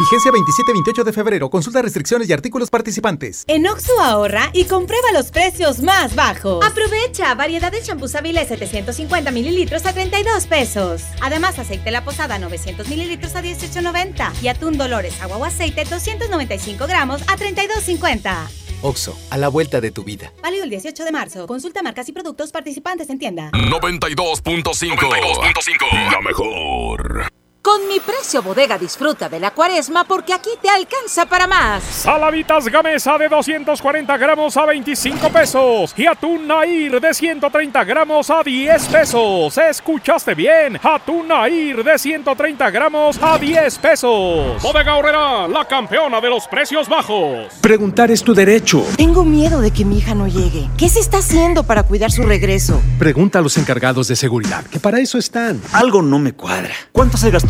Vigencia 27-28 de febrero. Consulta restricciones y artículos participantes. En Oxo ahorra y comprueba los precios más bajos. Aprovecha variedad de champús Avilés 750 mililitros a 32 pesos. Además, aceite La Posada 900 mililitros a 18.90 y atún Dolores agua o aceite 295 gramos a 32.50. Oxo, a la vuelta de tu vida. Válido el 18 de marzo. Consulta marcas y productos participantes en tienda. 92.5. La mejor. Con mi precio bodega disfruta de la cuaresma porque aquí te alcanza para más. Saladitas Gamesa de 240 gramos a 25 pesos y atún Nair de 130 gramos a 10 pesos. ¿Escuchaste bien? Atún Nair de 130 gramos a 10 pesos. Bodega Horrera, la campeona de los precios bajos. Preguntar es tu derecho. Tengo miedo de que mi hija no llegue. ¿Qué se está haciendo para cuidar su regreso? Pregunta a los encargados de seguridad, que para eso están. Algo no me cuadra. ¿Cuánto se gastó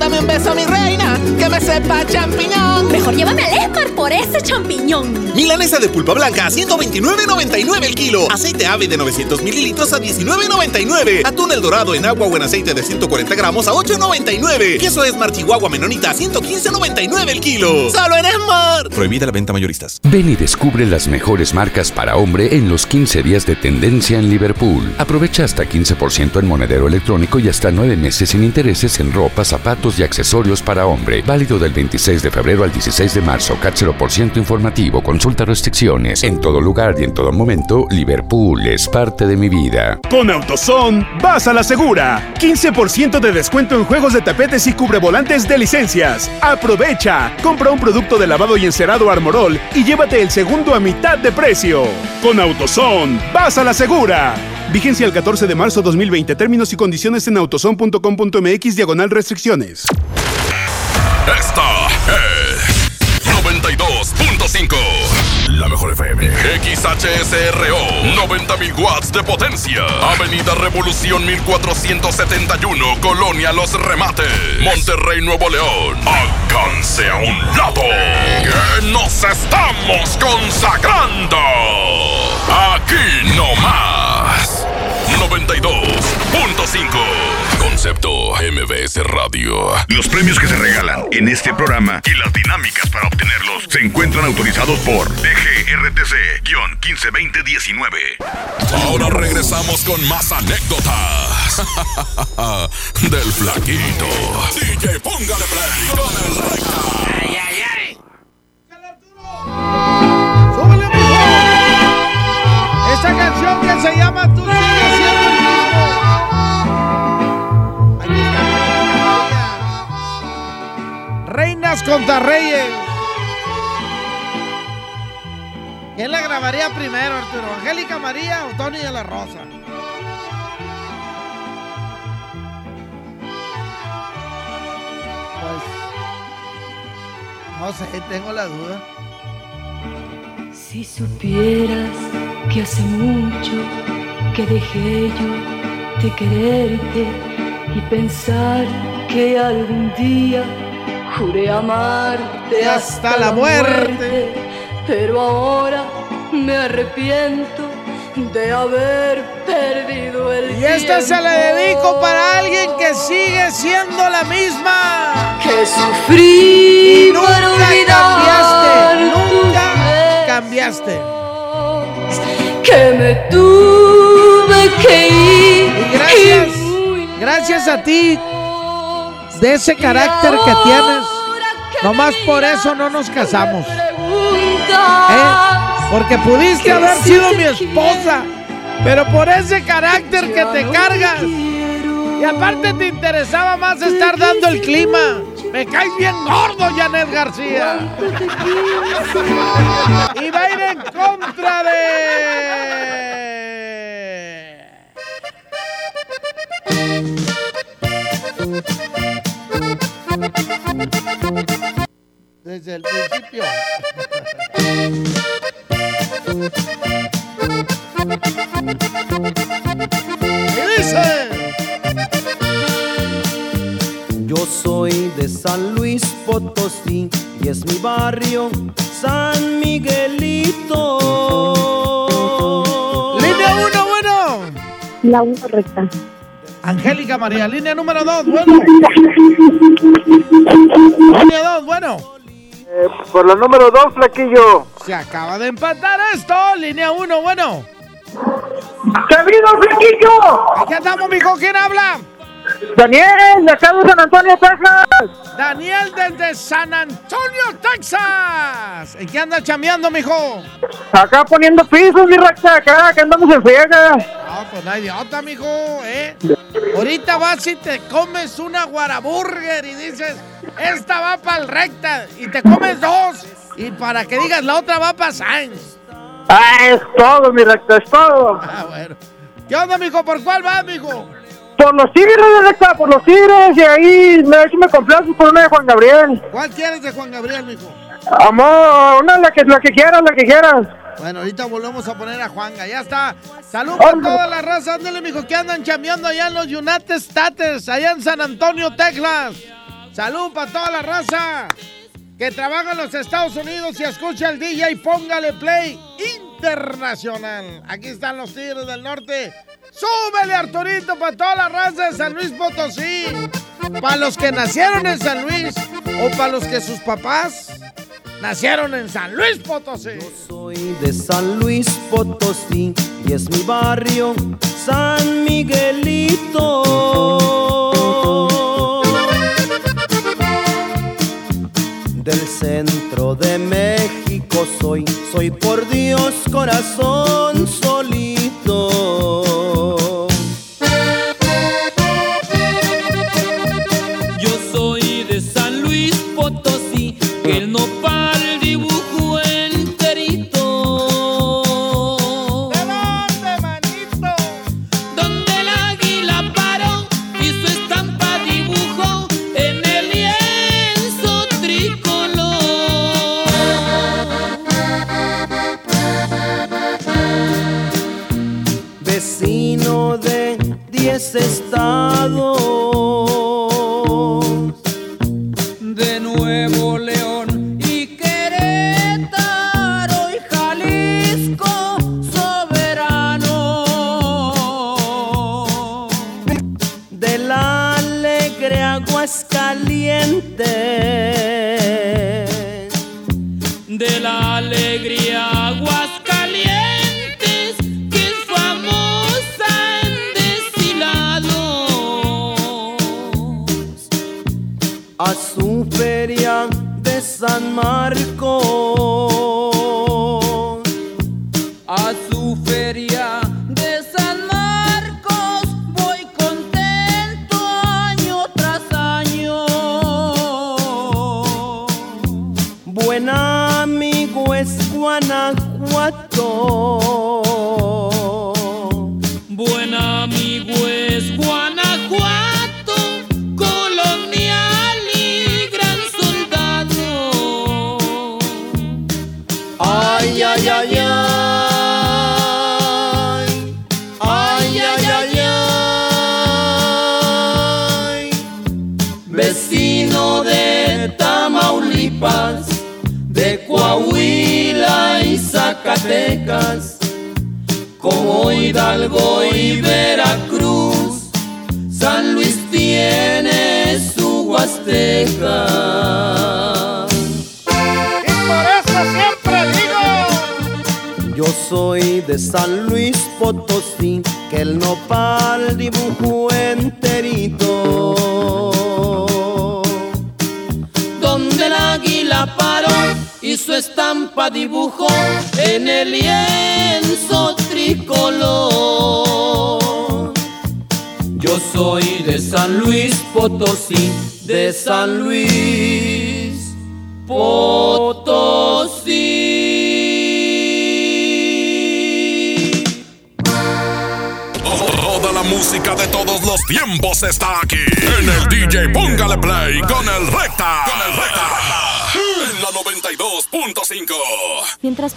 Dame un beso, mi reina, que me sepa champiñón. Mejor llévame al Esmar por ese champiñón. Milanesa de pulpa blanca a 129.99 el kilo. Aceite ave de 900 mililitros a 19.99. Atún el dorado en agua o en aceite de 140 gramos a 8.99. Queso Esmar Chihuahua Menonita a 115.99 el kilo. ¡Solo en Esmar! Prohibida la venta mayoristas. Ven y descubre las mejores marcas para hombre en los 15 días de tendencia en Liverpool. Aprovecha hasta 15% en monedero electrónico y hasta 9 meses sin intereses en ropa, zapatos y accesorios para hombre. Válido del 26 de febrero al 16 de marzo. CAT 0% informativo. Consulta restricciones. En todo lugar y en todo momento, Liverpool es parte de mi vida. Con AutoZone, vas a la segura. 15% de descuento en juegos de tapetes y cubrevolantes de licencias. Aprovecha. Compra un producto de lavado y encerado Armorol y llévate el segundo a mitad de precio. Con AutoZone, vas a la segura. Vigencia el 14 de marzo 2020. Términos y condiciones en autozone.com.mx diagonal restricciones. Esta es 92.5. La mejor FM. XHSRO. 90.000 watts de potencia. Avenida Revolución 1471. Colonia Los Remates. Monterrey, Nuevo León. Alcance a un lado. Que nos estamos consagrando. Aquí no más. 92.5. Concepto MBS Radio. Los premios que se regalan en este programa y las dinámicas para obtenerlos se encuentran autorizados por DGRTC-152019. Ahora regresamos con más anécdotas. Del flaquito. DJ, póngale play con el recta. Ay, ay, Esta canción que se llama Tú sigues siendo el mismo. Reinas contra Reyes. ¿Quién la grabaría primero, Arturo? ¿Angélica María o Tony de la Rosa? Pues. No sé, tengo la duda. Si supieras que hace mucho que dejé yo de quererte y pensar que algún día juré amarte hasta la muerte. pero ahora me arrepiento de haber perdido el Y esta se la dedico para alguien que sigue siendo la misma. Que sufrí Y nunca para olvidar cambiaste, nunca cambiaste. Que me tuve que ir. Y gracias, gracias a ti, de ese carácter que tienes, nomás por eso no nos casamos. das. Porque pudiste haber sido mi esposa, pero por ese carácter que te cargas. Y aparte te interesaba más estar dando el clima. Me caes bien gordo, Janet García. Y va a ir en contra de. Desde el principio. Y dice. Yo soy de San Luis Potosí y es mi barrio San Miguelito. Línea 1, bueno. La 1 recta. Angélica María, línea número 2, bueno. Línea 2, bueno. por la número 2, flaquillo. Se acaba de empatar esto. Línea 1, bueno. ¡Sabido, flaquillo! Aquí estamos, mijo. ¿Quién habla? Daniel, de acá de San Antonio, Texas. Daniel desde San Antonio, Texas. ¿En qué anda chambeando, mijo? Acá poniendo pisos, mi racha, acá, que andamos en friega. No, pues no idiota, mijo, ¿eh? Ahorita vas y te comes una guaraburger y dices, esta va para el recta. Y te comes dos. Y para que digas, la otra va para Sainz. Ah, es todo, mi recta, es todo. Ah, bueno. ¿Qué onda, mijo? ¿Por cuál vas, mijo? Por los tigres, recta, por los tigres. Y ahí, me hecho me complaces por una de Juan Gabriel. ¿Cuál quieres de Juan Gabriel, mijo? Amor, una, la que, la que quieras, la que quieras. Bueno, ahorita volvemos a poner a Juanga. Ya está. Salud a toda la raza. Ándale, mijo, que andan chambeando allá en los United States, allá en San Antonio, Texas. Salud para toda la raza que trabaja en los Estados Unidos y escucha el DJ. Póngale play internacional. Aquí están los Tigres del Norte. Súbele, Arturito, para toda la raza de San Luis Potosí. Para los que nacieron en San Luis o para los que sus papás nacieron en San Luis Potosí. Soy de San Luis Potosí y es mi barrio San Miguelito. Del centro de México soy, soy por Dios corazón solito.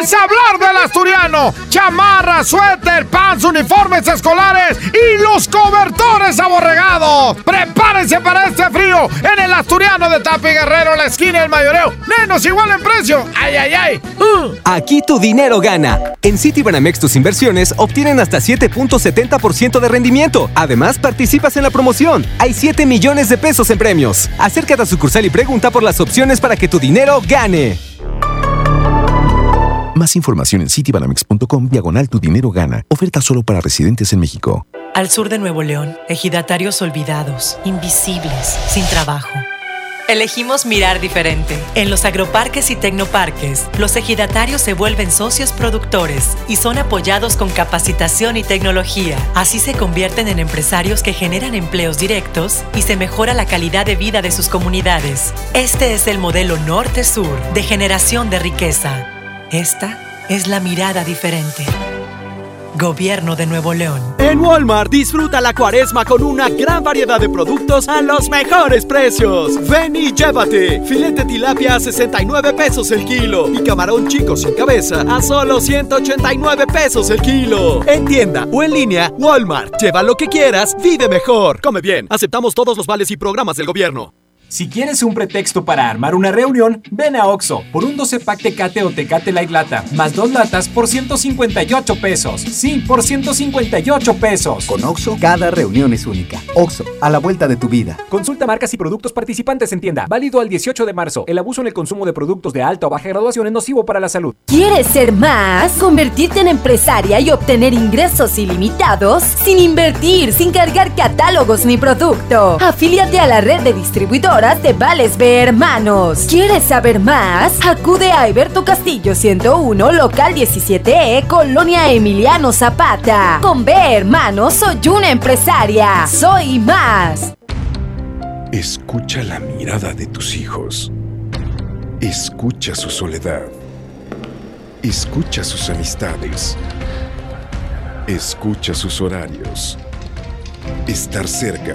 Es hablar del asturiano. Chamarra, suéter, pants, uniformes escolares y los cobertores aborregados. Prepárense para este frío en el asturiano de Tapi Guerrero, la esquina del mayoreo. Menos igual en precio. ¡Ay, ay, ay! Aquí tu dinero gana. En Citibanamex tus inversiones obtienen hasta 7.70% de rendimiento. Además, participas en la promoción. Hay 7 millones de pesos en premios. Acércate a sucursal y pregunta por las opciones para que tu dinero gane. Más información en citibanamex.com diagonal tu dinero gana. Oferta solo para residentes en México. Al sur de Nuevo León, ejidatarios olvidados, invisibles, sin trabajo. Elegimos mirar diferente. En los agroparques y tecnoparques, los ejidatarios se vuelven socios productores y son apoyados con capacitación y tecnología. Así se convierten en empresarios que generan empleos directos y se mejora la calidad de vida de sus comunidades. Este es el modelo norte-sur de generación de riqueza. Esta es la mirada diferente. Gobierno de Nuevo León. En Walmart disfruta la cuaresma con una gran variedad de productos a los mejores precios. Ven y llévate. Filete tilapia a 69 pesos el kilo y camarón chico sin cabeza a solo 189 pesos el kilo. En tienda o en línea, Walmart. Lleva lo que quieras, vive mejor. Come bien. Aceptamos todos los vales y programas del gobierno. Si quieres un pretexto para armar una reunión, ven a Oxo por un 12 pack Tecate o Tecate Light Lata, más dos latas por 158 pesos. Sí, por 158 pesos. Con Oxo, cada reunión es única. Oxo, a la vuelta de tu vida. Consulta marcas y productos participantes en tienda. Válido al 18 de marzo. El abuso en el consumo de productos de alta o baja graduación es nocivo para la salud. ¿Quieres ser más? ¿Convertirte en empresaria y obtener ingresos ilimitados? Sin invertir, sin cargar catálogos ni producto. Afíliate a la red de distribuidores de Vales B Hermanos. ¿Quieres saber más? Acude a Alberto Castillo 101, local 17E, Colonia Emiliano Zapata. Con B Hermanos soy una empresaria. Soy más. Escucha la mirada de tus hijos. Escucha su soledad. Escucha sus amistades. Escucha sus horarios. Estar cerca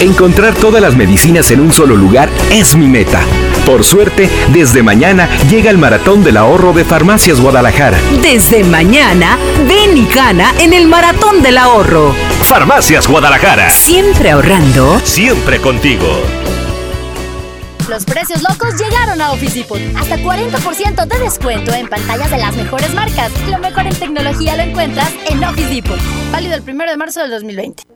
Encontrar todas las medicinas en un solo lugar es mi meta. Por suerte, desde mañana llega el Maratón del Ahorro de Farmacias Guadalajara. Desde mañana, ven y gana en el Maratón del Ahorro. Farmacias Guadalajara. Siempre ahorrando. Siempre contigo. Los precios locos llegaron a Office Depot. Hasta 40% de descuento en pantallas de las mejores marcas. Lo mejor en tecnología lo encuentras en Office Depot. Válido el 1 de marzo del 2020.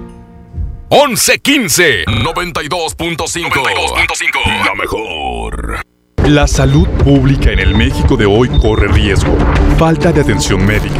1115 92.5 La mejor. La salud pública en el México de hoy corre riesgo. Falta de atención médica,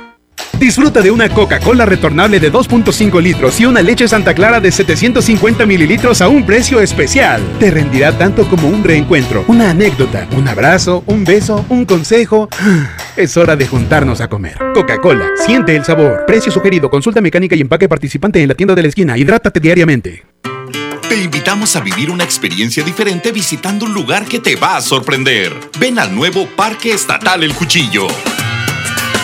Disfruta de una Coca-Cola retornable de 2.5 litros y una leche Santa Clara de 750 mililitros a un precio especial. Te rendirá tanto como un reencuentro, una anécdota, un abrazo, un beso, un consejo. Es hora de juntarnos a comer. Coca-Cola, siente el sabor. Precio sugerido, consulta mecánica y empaque participante en la tienda de la esquina. Hidrátate diariamente. Te invitamos a vivir una experiencia diferente visitando un lugar que te va a sorprender. Ven al nuevo Parque Estatal El Cuchillo.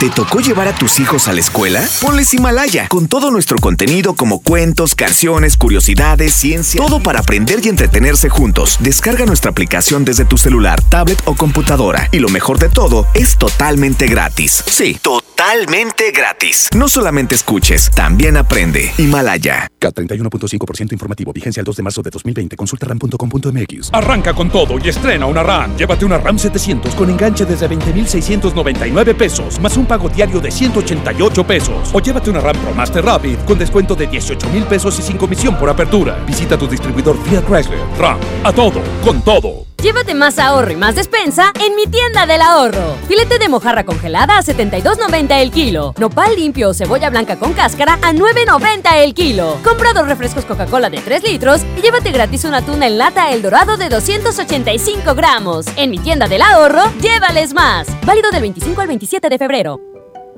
¿Te tocó llevar a tus hijos a la escuela? Ponles Himalaya, con todo nuestro contenido como cuentos, canciones, curiosidades, ciencia, todo para aprender y entretenerse juntos. Descarga nuestra aplicación desde tu celular, tablet o computadora. Y lo mejor de todo, es totalmente gratis. Sí, totalmente gratis. No solamente escuches, también aprende. Himalaya. K31.5% informativo, vigencia el 2 de marzo de 2020. Consulta ram.com.mx. Arranca con todo y estrena una RAM. Llévate una RAM 700 con enganche desde 20,699 pesos, más un pago diario de 188 pesos. O llévate una RAM Pro Master Rapid con descuento de 18 mil pesos y sin comisión por apertura. Visita tu distribuidor Fiat Chrysler. RAM. A todo, con todo. Llévate más ahorro y más despensa en mi tienda del ahorro. Filete de mojarra congelada a 72.90 el kilo. Nopal limpio o cebolla blanca con cáscara a 9.90 el kilo. Compra dos refrescos Coca-Cola de 3 litros y llévate gratis una tuna en lata El Dorado de 285 gramos. En mi tienda del ahorro, llévales más. Válido del 25 al 27 de febrero.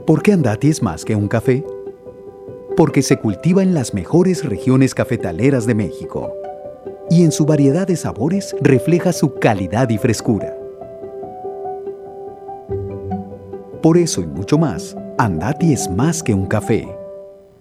¿Por qué Andati es más que un café? Porque se cultiva en las mejores regiones cafetaleras de México y en su variedad de sabores refleja su calidad y frescura. Por eso y mucho más, Andati es más que un café.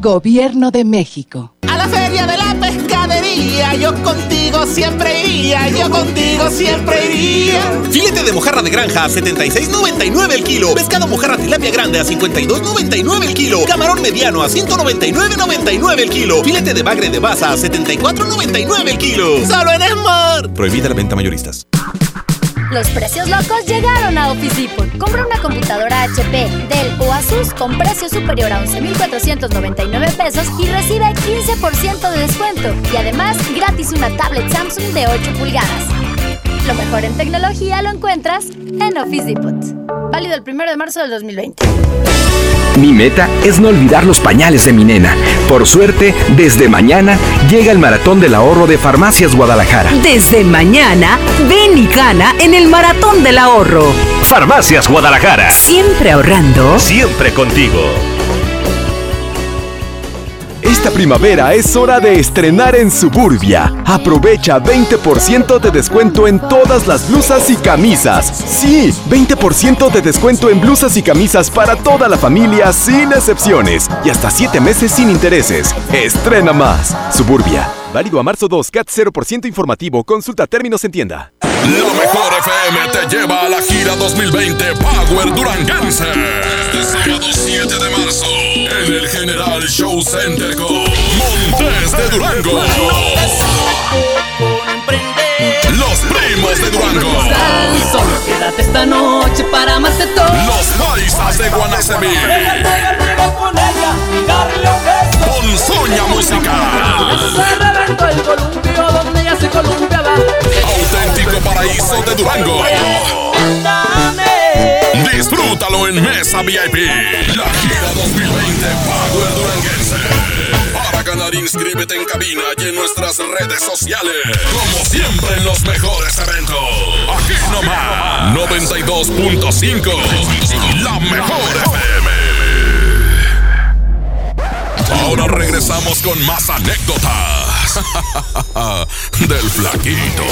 Gobierno de México. A la feria de la pescadería, yo contigo siempre iría, yo contigo siempre iría. Filete de mojarra de granja a 76.99 el kilo. Pescado mojarra tilapia grande a 52.99 el kilo. Camarón mediano a 199.99 el kilo. Filete de bagre de baza a 74.99 el kilo. Solo en Smart. Prohibida la venta mayoristas. Los precios locos llegaron a Office Depot. Compra una computadora HP, Dell o Asus con precio superior a 11,499 pesos y recibe 15% de descuento. Y además, gratis una tablet Samsung de 8 pulgadas. Lo mejor en tecnología lo encuentras en Office Depot. Válido el 1 de marzo del 2020. Mi meta es no olvidar los pañales de mi nena. Por suerte, desde mañana llega el maratón del ahorro de Farmacias Guadalajara. Desde mañana, ven y gana en el Maratón del Ahorro. Farmacias Guadalajara. Siempre ahorrando. Siempre contigo. Esta primavera es hora de estrenar en Suburbia. Aprovecha 20% de descuento en todas las blusas y camisas. Sí, 20% de descuento en blusas y camisas para toda la familia sin excepciones. Y hasta 7 meses sin intereses. Estrena más. Suburbia. Válido a marzo 2, CAT 0% informativo. Consulta términos en tienda. La mejor FM te lleva a la gira 2020 Power Duranguense. Este sábado 7 de marzo en el General Show Center con Montes de Durango. Los primos de Durango. Solo quédate esta noche para amarte todo. Los paisas de Guanacemí. Ponzoña musical. El columpio donde ella se columpiaba. Auténtico paraíso de Durango. Disfrútalo en Mesa VIP. La gira 2020 Power Duranguense. Para ganar, inscríbete en cabina y en nuestras redes sociales. Como siempre en los mejores eventos. Aquí nomás. 92.5. La mejor FM. Ahora regresamos con más anécdotas. Del flaquito.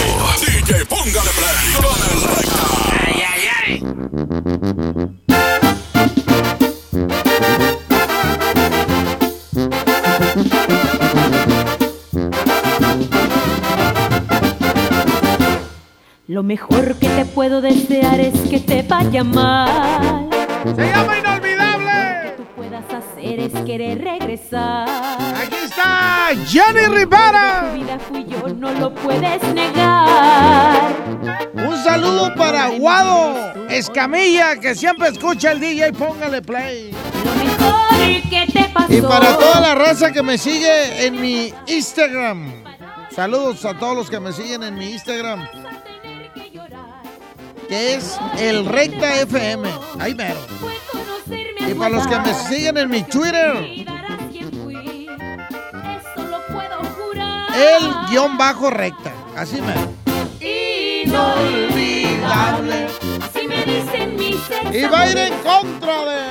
DJ, póngale play con el recta. Ay, ay, ay. Lo mejor que te puedo desear es que te vaya mal. Se llama inolvidable. Hacer es querer regresar. Aquí está Jenny Rivera. Tu vida fui yo, no lo puedes negar. Un saludo para Guado Escamilla, que siempre escucha el DJ, póngale play. Lo mejor que te pasó. Y para toda la raza que me sigue en mi Instagram. Saludos a todos los que me siguen en mi Instagram. Que es el Recta FM. Ahí mero. Y para los que me siguen en mi Twitter. El guion bajo recta. Así mero. Inolvidable. Así me dicen mis Y va a ir en contra de.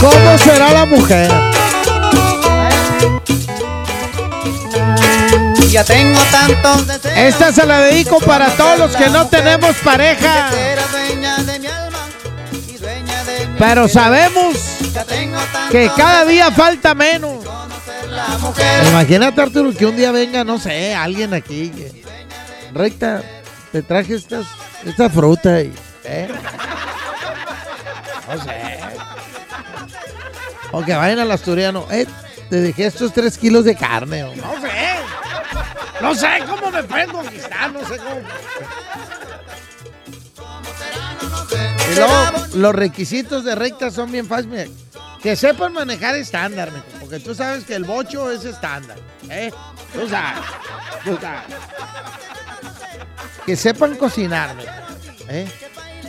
¿Cómo será la mujer? Ya tengo tantos deseos. Esta se la dedico para todos los que no tenemos pareja. Pero sabemos que cada día falta menos. Imagínate, Arturo, que un día venga, no sé, alguien aquí. que- Recta, te traje estas, esta fruta y. ¿eh? No sé. O que vayan al asturiano. Eh, te dejé estos tres kilos de carne. o no sé. No sé cómo me pueden conquistar, no sé cómo. Los requisitos de recta son bien fáciles. Que sepan manejar estándar, porque tú sabes que el bocho es estándar. ¿eh? Tú sabes. Tú sabes. Que sepan cocinar, ¿eh?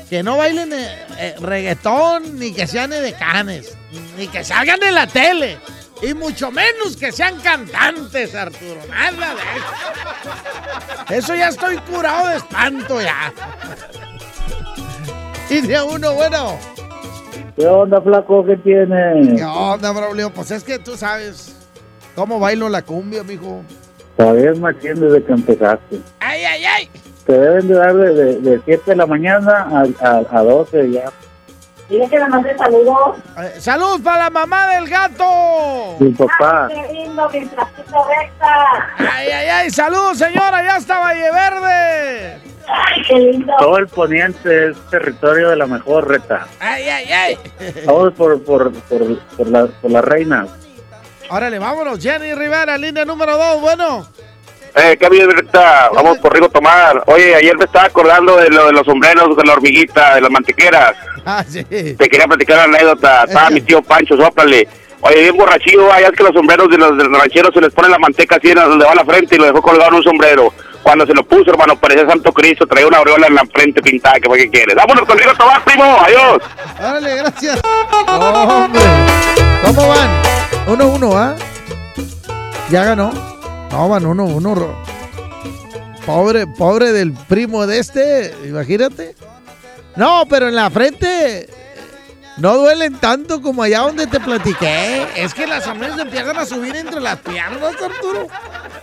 Que no bailen eh, eh, reggaetón, ni que sean edecanes, ni que salgan de la tele. Y mucho menos que sean cantantes, Arturo. Nada de eso. Eso ya estoy curado de espanto ya. Y de uno, bueno. ¿Qué onda, flaco? ¿Qué tienes? ¿Qué onda, Braulio? Pues es que tú sabes cómo bailo la cumbia, mijo. Sabes, Machín, desde que empezaste. ¡Ay, ay, ay! Te deben de dar de, de, de 7 de la mañana a, a, a 12 ya. Dile que le mande saludos. ¡Salud para la mamá del gato! Mi papá. ¡Qué lindo, mi recta! ¡Ay, ay, ay! ¡Saludos, señora! ¡Ya está Valle Verde! ¡Ay, qué lindo! Todo el poniente es territorio de la mejor reta. ¡Ay, ay, ay! Vamos por, por, por, por, la, por la reina. Órale, vámonos. Jenny Rivera, línea número dos. Bueno. Eh, ¿qué había directa? Vamos por Rigo Tomar. Oye, ayer me estaba acordando de lo de los sombreros, de la hormiguita, de las mantequeras. Ah, sí. Te quería platicar la anécdota. Estaba mi tío Pancho, sóplale. Oye, bien borrachillo, allá es que los sombreros de los, de los rancheros se les pone la manteca así en donde va la frente y lo dejó colgado en un sombrero. Cuando se lo puso, hermano, parecía Santo Cristo, traía una aureola en la frente pintada, que fue que quieres. Vámonos conmigo, Tomás, primo, adiós. Órale, gracias. Hombre, ¿cómo van? Uno, uno, ¿ah? Ya ganó. No, van uno, uno. Pobre, pobre del primo de este, imagínate. No, pero en la frente no duelen tanto como allá donde te platiqué. Es que las amigas empiezan a subir entre las piernas, Arturo.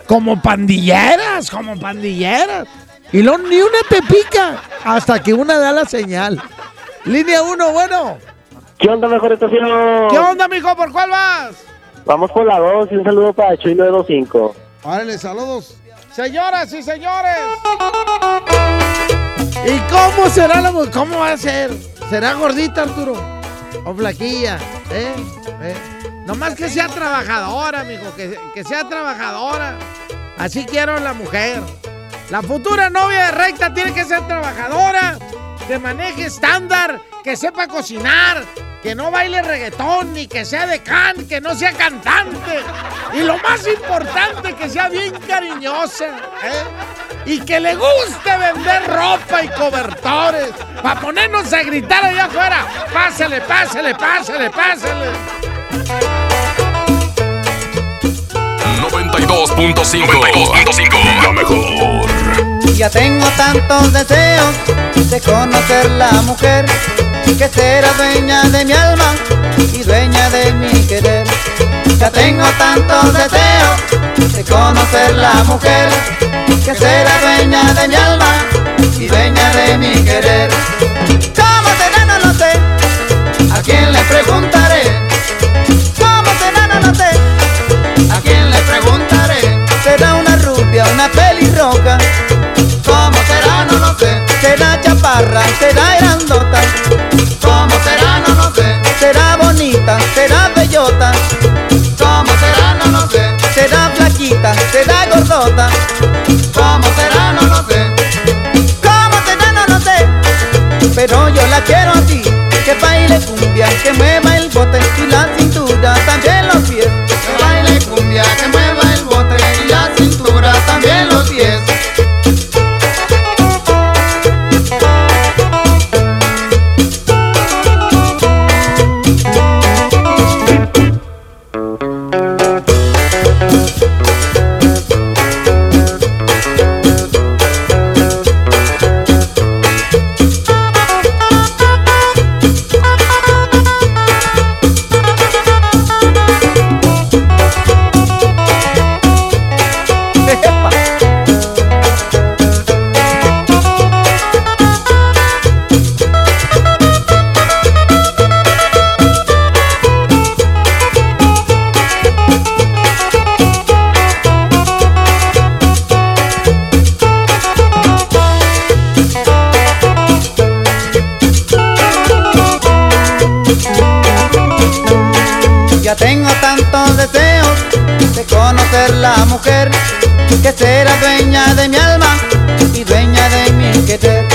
Como pandilleras, como pandilleras. Y luego ni una te pica hasta que una da la señal. Línea 1, bueno. ¿Qué onda, mejor estación? ¿Qué onda, mijo? ¿Por cuál vas? Vamos por la 2 y un saludo para Chuy 925. Órale, saludos. Señoras y señores. ¿Y cómo será la mu- ¿Cómo va a ser? ¿Será gordita, Arturo? ¿O flaquilla? ¿Eh? ¿Eh? Nomás que sea trabajadora, mijo. Que, que sea trabajadora. Así quiero la mujer. La futura novia de recta tiene que ser trabajadora, que maneje estándar, que sepa cocinar, que no baile reggaetón, ni que sea de can, que no sea cantante. Y lo más importante, que sea bien cariñosa. ¿eh? Y que le guste vender ropa y cobertores. Para ponernos a gritar allá afuera. Pásale, pásale, pásale, pásale. 92.5. La mejor. Ya tengo tantos deseos de conocer la mujer que será dueña de mi alma y dueña de mi querer. Ya tengo tantos deseos de conocer la mujer que será dueña de mi alma y dueña de mi querer. ¿Cómo será? No lo sé. ¿A quién le preguntaré? Pelirroja. ¿Cómo será? No lo sé. Será chaparra, será grandota. ¿Cómo será? No lo sé. Será bonita, será bellota. ¿Cómo será? No lo sé. Será flaquita, será gordota. ¿Cómo será? No lo sé. ¿Cómo será? No lo sé. Pero yo la quiero así. Que baile cumbia, que mueva el bote y la Ya tengo tantos deseos de conocer la mujer que será dueña de mi alma y dueña de mi querer.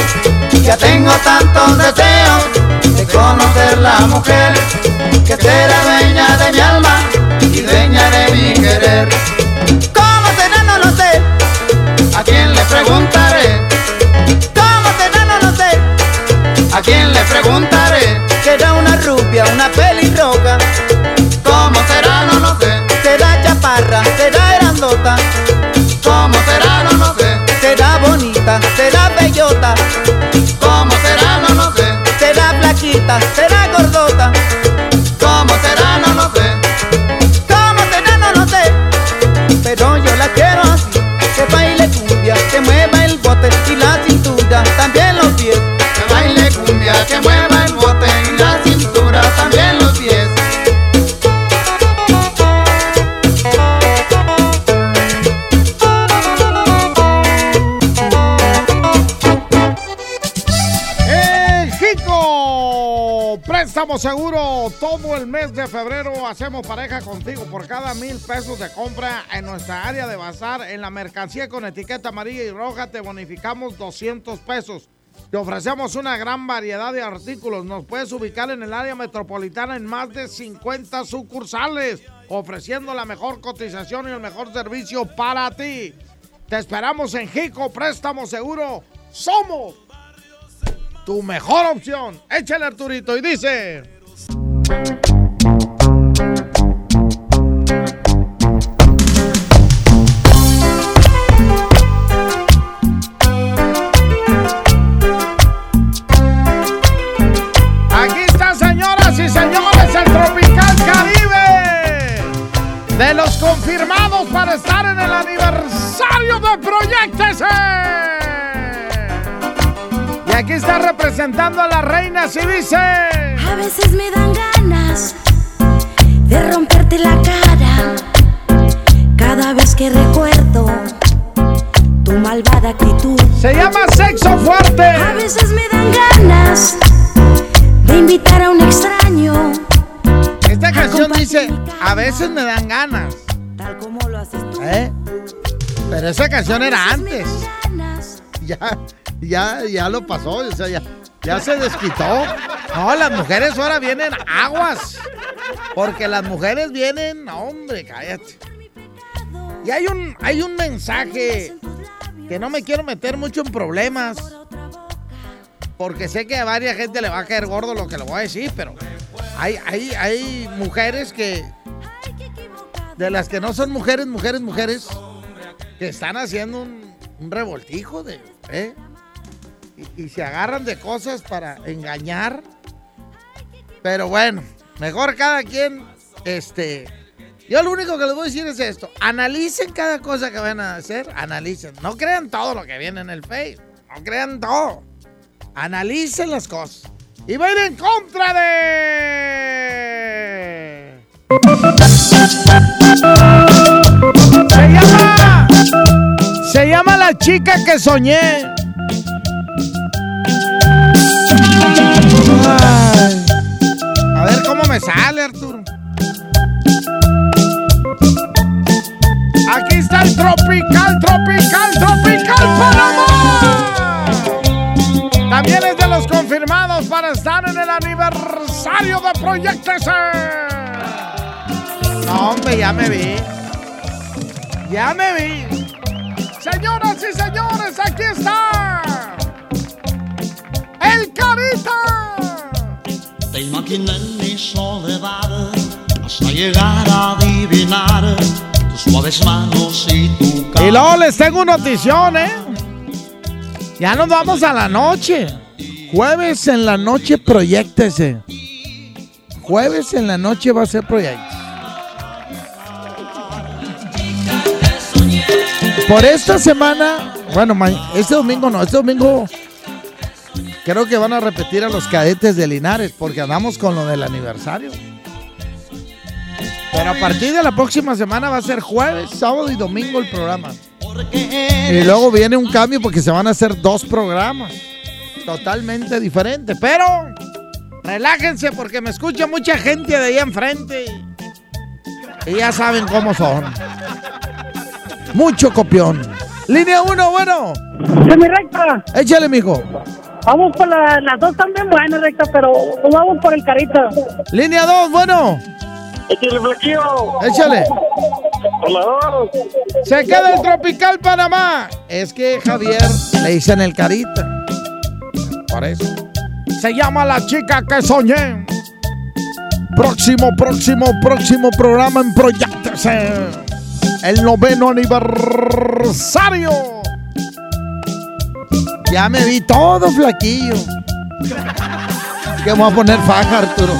Ya tengo tantos deseos de conocer la mujer que será dueña de mi alma y dueña de mi querer. ¿Cómo será? No lo sé. ¿A quién le preguntaré? ¿Cómo será? No lo sé. ¿A quién le preguntaré? Será una rubia, una pelirroja. Será grandota. ¿Cómo será? No lo sé. Será bonita, será bellota. ¿Cómo será? No lo sé. Será flaquita, será gordota. ¿Cómo será? No lo sé. ¿Cómo será? No lo sé. Pero yo la quiero así. Que baile cumbia, que mueva seguro. Todo el mes de febrero hacemos pareja contigo. Por cada mil pesos de compra en nuestra área de bazar, en la mercancía con etiqueta amarilla y roja, te bonificamos 200 pesos. Te ofrecemos una gran variedad de artículos. Nos puedes ubicar en el área metropolitana en más de 50 sucursales, ofreciendo la mejor cotización y el mejor servicio para ti. Te esperamos en Jico Préstamo Seguro. Somos tu mejor opción. Échale Arturito y dice. Aquí está, señoras y señores, el Tropical Caribe. De los confirmados para estar en el aniversario de Proyectese. Está representando a la reina y dice. A veces me dan ganas de romperte la cara cada vez que recuerdo tu malvada actitud. Se llama Sexo Fuerte. A veces me dan ganas de invitar a un extraño. Esta canción dice, a veces me dan ganas. Tal como lo haces tú. ¿Eh? Pero esa canción era antes. Ya, ya, ya lo pasó, o sea, ya, ya se desquitó. No, las mujeres ahora vienen aguas. Porque las mujeres vienen, hombre, cállate. Y hay un, hay un mensaje que no me quiero meter mucho en problemas. Porque sé que a varias gente le va a caer gordo lo que le voy a decir, pero hay, hay, hay mujeres que. De las que no son mujeres, mujeres, mujeres, que están haciendo un, un revoltijo de. ¿eh? Y, se agarran de cosas para engañar. Pero bueno, mejor cada quien. Este. Yo lo único que les voy a decir es esto. Analicen cada cosa que van a hacer. Analicen. No crean todo lo que viene en el Face. No crean todo. Analicen las cosas. Y va en contra de. Se llama. Se llama la chica que soñé. Sale, Arturo. Aquí está el Tropical, Tropical, Tropical Panamá. También es de los confirmados para estar en el aniversario de Proyecto S. No, hombre, ya me vi. Ya me vi. Señoras y señores, aquí está. El Carita. Te imaginé en mi soledad hasta llegar a adivinar tus suaves manos y tu Y luego les tengo una notición, ¿eh? Ya nos vamos a la noche. Jueves en la noche, proyectese. Jueves en la noche va a ser proyecto. Por esta semana, bueno, este domingo no, este domingo creo que van a repetir a los cadetes de Linares porque andamos con lo del aniversario. Pero a partir de la próxima semana va a ser jueves, sábado y domingo el programa. Y luego viene un cambio porque se van a hacer dos programas totalmente diferentes. Pero relájense porque me escucha mucha gente de ahí enfrente. Y ya saben cómo son. Mucho copión. Línea 1, bueno. Sí, mi recta. Échale, mijo. Vamos por la- las dos también buenas, recta, pero vamos por el carita. Línea 2, bueno. Échale, flaquillo. Échale. Hola. Se queda el Tropical Panamá. Es que Javier le dicen el carita. Por eso. Se llama La Chica que Soñé. Próximo, próximo, próximo programa en Proyectese. El noveno aniversario. Ya me vi todo flaquillo. Que voy a poner faja, Arturo.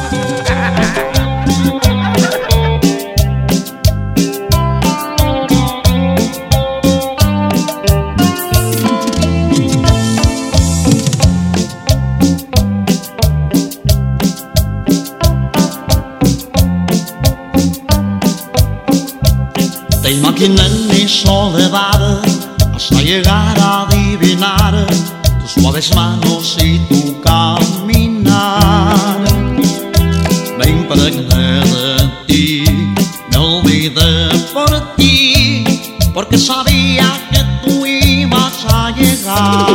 Te imaginé en mi soledad hasta llegar a adivinar tus suaves manos y tu caminar. Me impregné de ti, me olvidé por ti, porque sabía que tú ibas a llegar.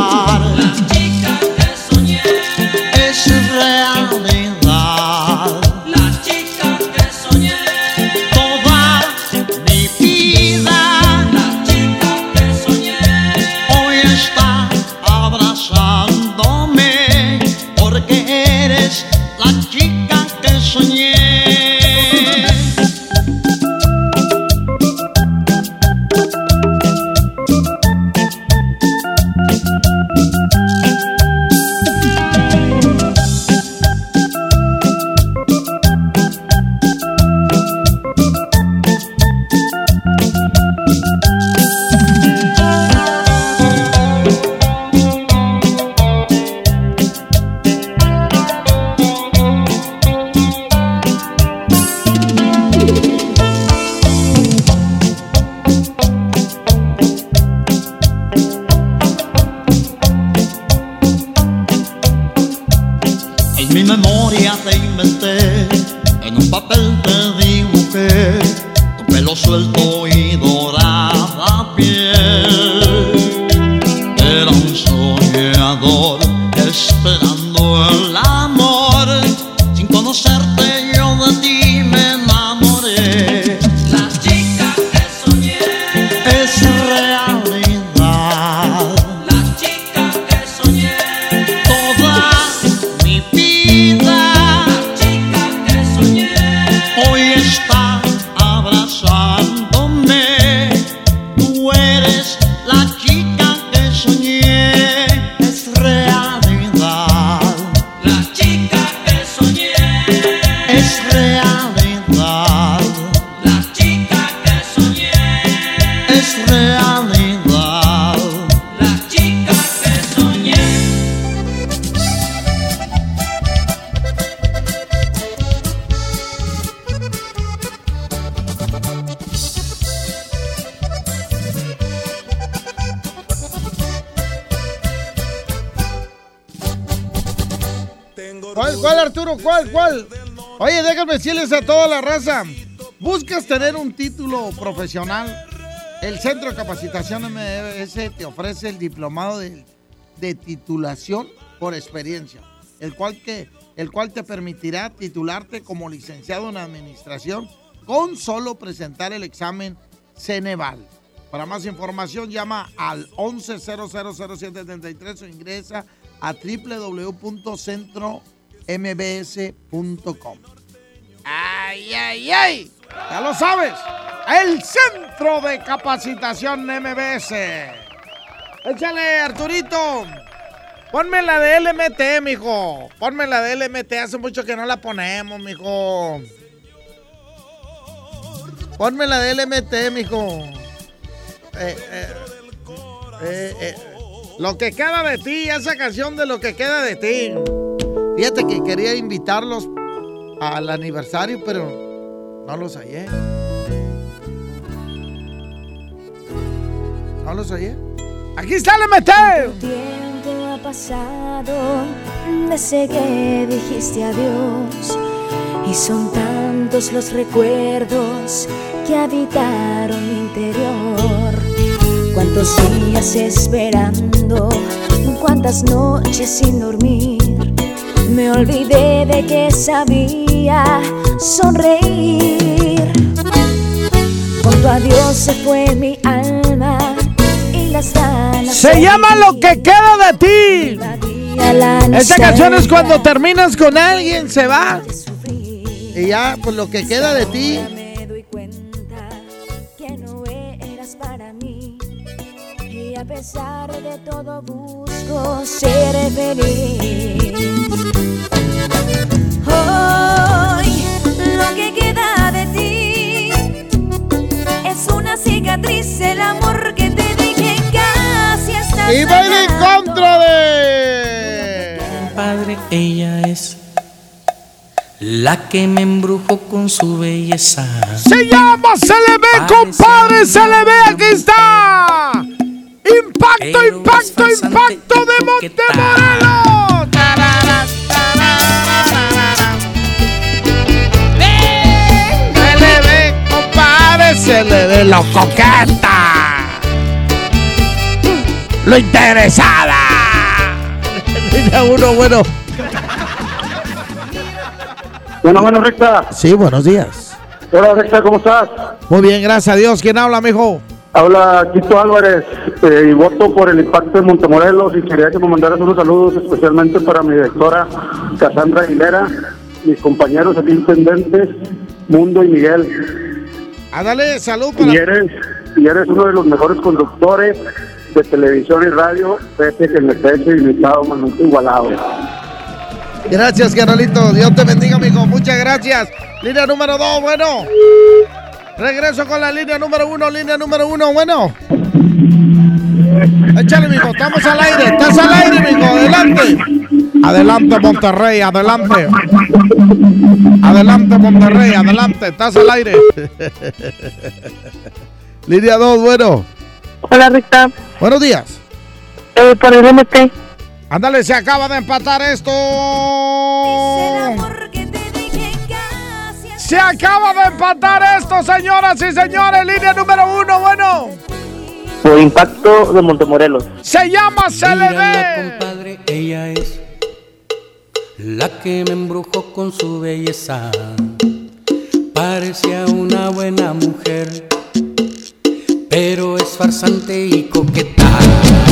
Decirles a toda la raza. ¿Buscas tener un título profesional? El Centro de Capacitación MBS te ofrece el diplomado de, de titulación por experiencia, el cual, que, el cual te permitirá titularte como licenciado en administración con solo presentar el examen Ceneval. Para más información llama al 11000773 o ingresa a www.centrombs.com. ¡Ay, ay, ay! Ya lo sabes, el Centro de Capacitación MBS. Échale, Arturito. Ponme la de LMT, mijo. Ponme la de LMT. Hace mucho que no la ponemos, mijo. Ponme la de LMT, mijo. Eh, eh, eh, lo que queda de ti, esa canción de lo que queda de ti. Fíjate que quería invitarlos al aniversario, pero no los hallé. No los hallé. Aquí está MT. tiempo ha pasado desde que dijiste adiós y son tantos los recuerdos que habitaron mi interior. Cuántos días esperando, cuántas noches sin dormir. Me olvidé de que sabía sonreír. Con tu adiós se fue mi alma y las ganas. Se llama Lo que queda de ti. Esta canción es cuando terminas con alguien, se va. Y ya, pues lo que queda de ti. Me doy cuenta que no eras para mí. Y a pesar de todo busco ser feliz. Hoy lo que queda de ti es una cicatriz, el amor que te casi Y baila en contra de. Padre, ella es la que me embrujó con su belleza. Se llama Se le ve, compadre, se le ve, aquí está. Impacto, impacto, impacto de Montemorelos. Se le lo coqueta. Lo interesada. Uno, bueno. Bueno, bueno, Recta. Sí, buenos días. Hola, Recta, ¿cómo estás? Muy bien, gracias a Dios. ¿Quién habla, mijo? Habla Quito Álvarez eh, y voto por el impacto de Montemorelos y quería que me mandaras unos saludos especialmente para mi directora Cassandra Aguilera, mis compañeros aquí intendentes, Mundo y Miguel. Ándale, salud Y eres, y eres uno de los mejores conductores de televisión y radio, pese que me estés invitado, Manuel Igualado. Gracias, carnalito. Dios te bendiga, mijo. Muchas gracias. Línea número dos, bueno. Regreso con la línea número uno, línea número uno, bueno. Échale, mijo. Estamos al aire. Estás al aire, mijo. Adelante. Adelante, Monterrey. Adelante. Adelante, Monterrey. Adelante. Estás al aire. línea dos, bueno. Hola, Rita. Buenos días. Eh, por el MT. Ándale, se acaba de empatar esto. Se acaba de empatar esto, señoras y señores. Línea número uno, bueno. Por impacto de Montemorelos. Se llama Mírala, CLB. compadre, ella es la que me embrujó con su belleza. Parecía una buena mujer, pero es farsante y coqueta.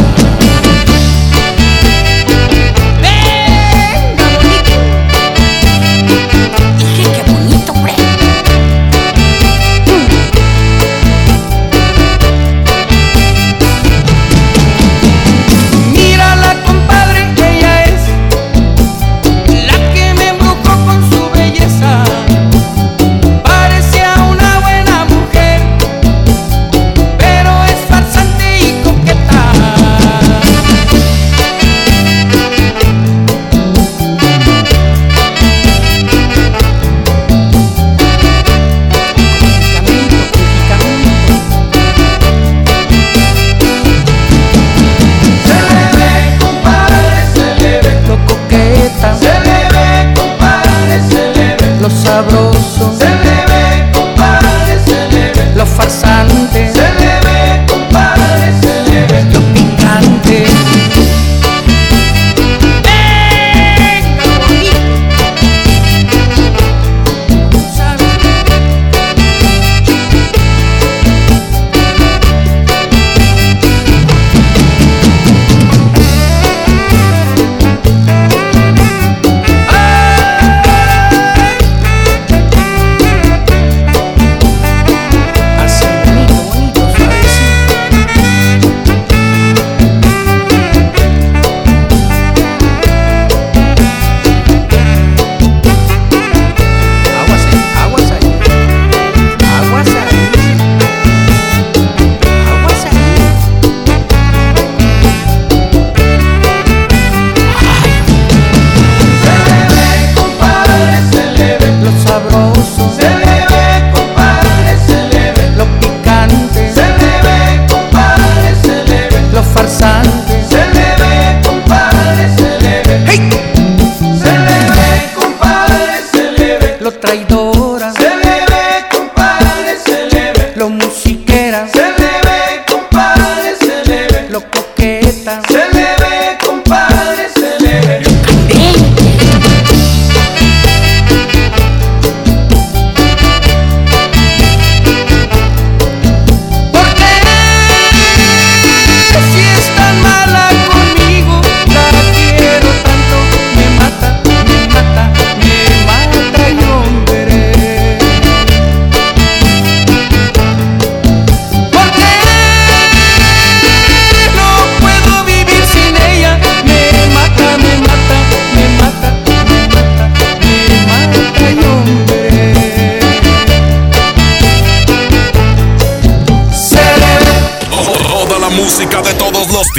Sabroso.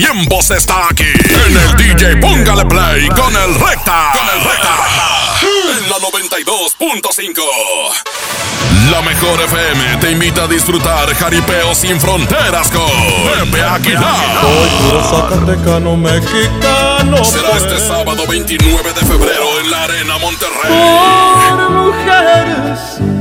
Los tiempos está aquí. En el DJ Póngale Play con el Recta. Con el Recta. En la 92.5. La mejor FM te invita a disfrutar jaripeo sin fronteras con Pepe Aguilar. puro zacatecano mexicano. Será este sábado 29 de febrero en la Arena Monterrey. Por mujeres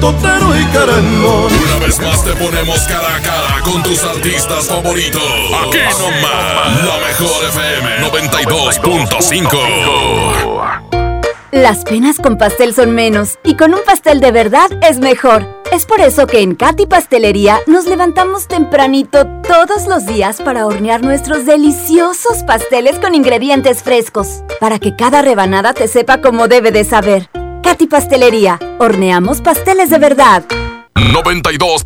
totero y querendón. Una vez más te ponemos cara a cara con tus artistas favoritos. Aquí nomás, la mejor FM 92.5. Las penas con pastel son menos y con un pastel de verdad es mejor. Es por eso que en Katy Pastelería nos levantamos tempranito todos los días para hornear nuestros deliciosos pasteles con ingredientes frescos, para que cada rebanada te sepa como debe de saber. Katy Pastelería, horneamos pasteles de verdad. 92.5.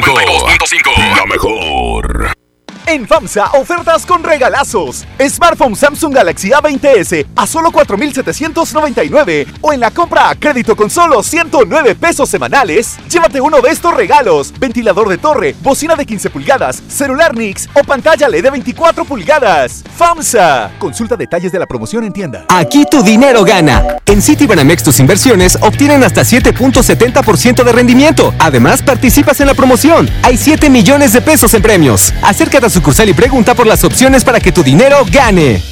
92.5. La mejor. En FAMSA, ofertas con regalazos. Smartphone Samsung Galaxy A20s a solo 4,799. O en la compra a crédito con solo 109 pesos semanales, llévate uno de estos regalos: ventilador de torre, bocina de 15 pulgadas, celular Nix o pantalla LED de 24 pulgadas. FAMSA. Consulta detalles de la promoción en tienda. Aquí tu dinero gana. En Citibanamex tus inversiones obtienen hasta 7.70% de rendimiento. Además, participas en la promoción. Hay 7 millones de pesos en premios. Acércate sucursal y pregunta por las opciones para que tu dinero gane.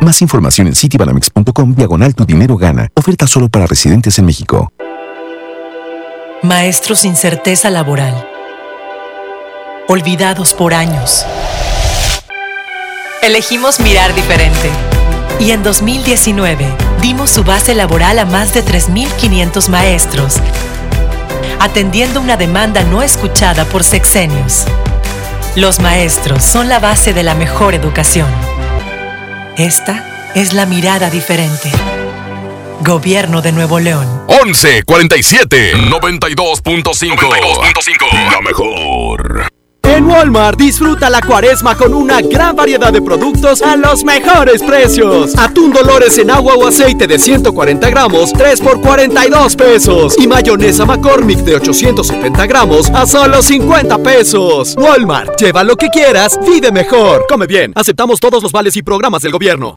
Más información en citibanamex.com diagonal tu dinero gana. Oferta solo para residentes en México. Maestros sin certeza laboral. Olvidados por años. Elegimos mirar diferente. Y en 2019 dimos su base laboral a más de 3.500 maestros, atendiendo una demanda no escuchada por sexenios. Los maestros son la base de la mejor educación. Esta es la mirada diferente. Gobierno de Nuevo León. 11 47 92.5 La mejor. Walmart disfruta la cuaresma con una gran variedad de productos a los mejores precios. Atún Dolores en agua o aceite de 140 gramos, 3 por 42 pesos. Y mayonesa McCormick de 870 gramos a solo 50 pesos. Walmart, lleva lo que quieras, vive mejor. Come bien, aceptamos todos los vales y programas del gobierno.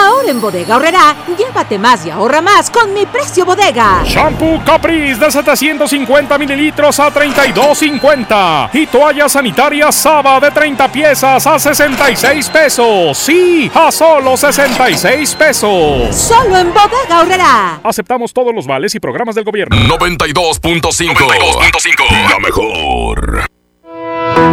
Ahora en Bodega Horrera, llévate más y ahorra más con mi precio bodega. Shampoo Caprice de 750 mililitros a 32.50 y toalla sanitaria Saba de 30 piezas a 66 pesos. Sí, a solo 66 pesos. Solo en Bodega Horrera. Aceptamos todos los vales y programas del gobierno. 92.5 La mejor.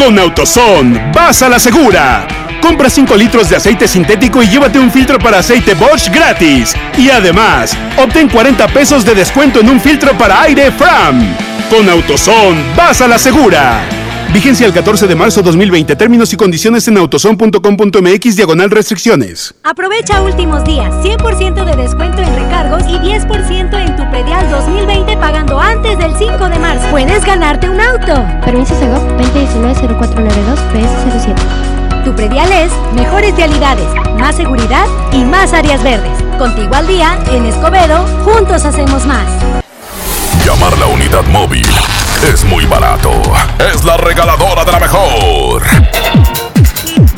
Con AutoZone, vas a la segura. Compra 5 litros de aceite sintético y llévate un filtro para aceite Bosch gratis. Y además, obtén 40 pesos de descuento en un filtro para aire Fram. Con AutoZone, vas a la segura. Vigencia el 14 de marzo 2020. Términos y condiciones en autozone.com.mx diagonal restricciones. Aprovecha últimos días. 100% de descuento en recargos y 10% en tu predial 2020 pagando antes del 5 de marzo. Puedes ganarte un auto. Permiso Segov 2019-0492-PS07. Tu predial es mejores realidades, más seguridad y más áreas verdes. Contigo al día, en Escobedo, juntos hacemos más. Llamar la unidad móvil es muy barato. Es la regaladora de la mejor.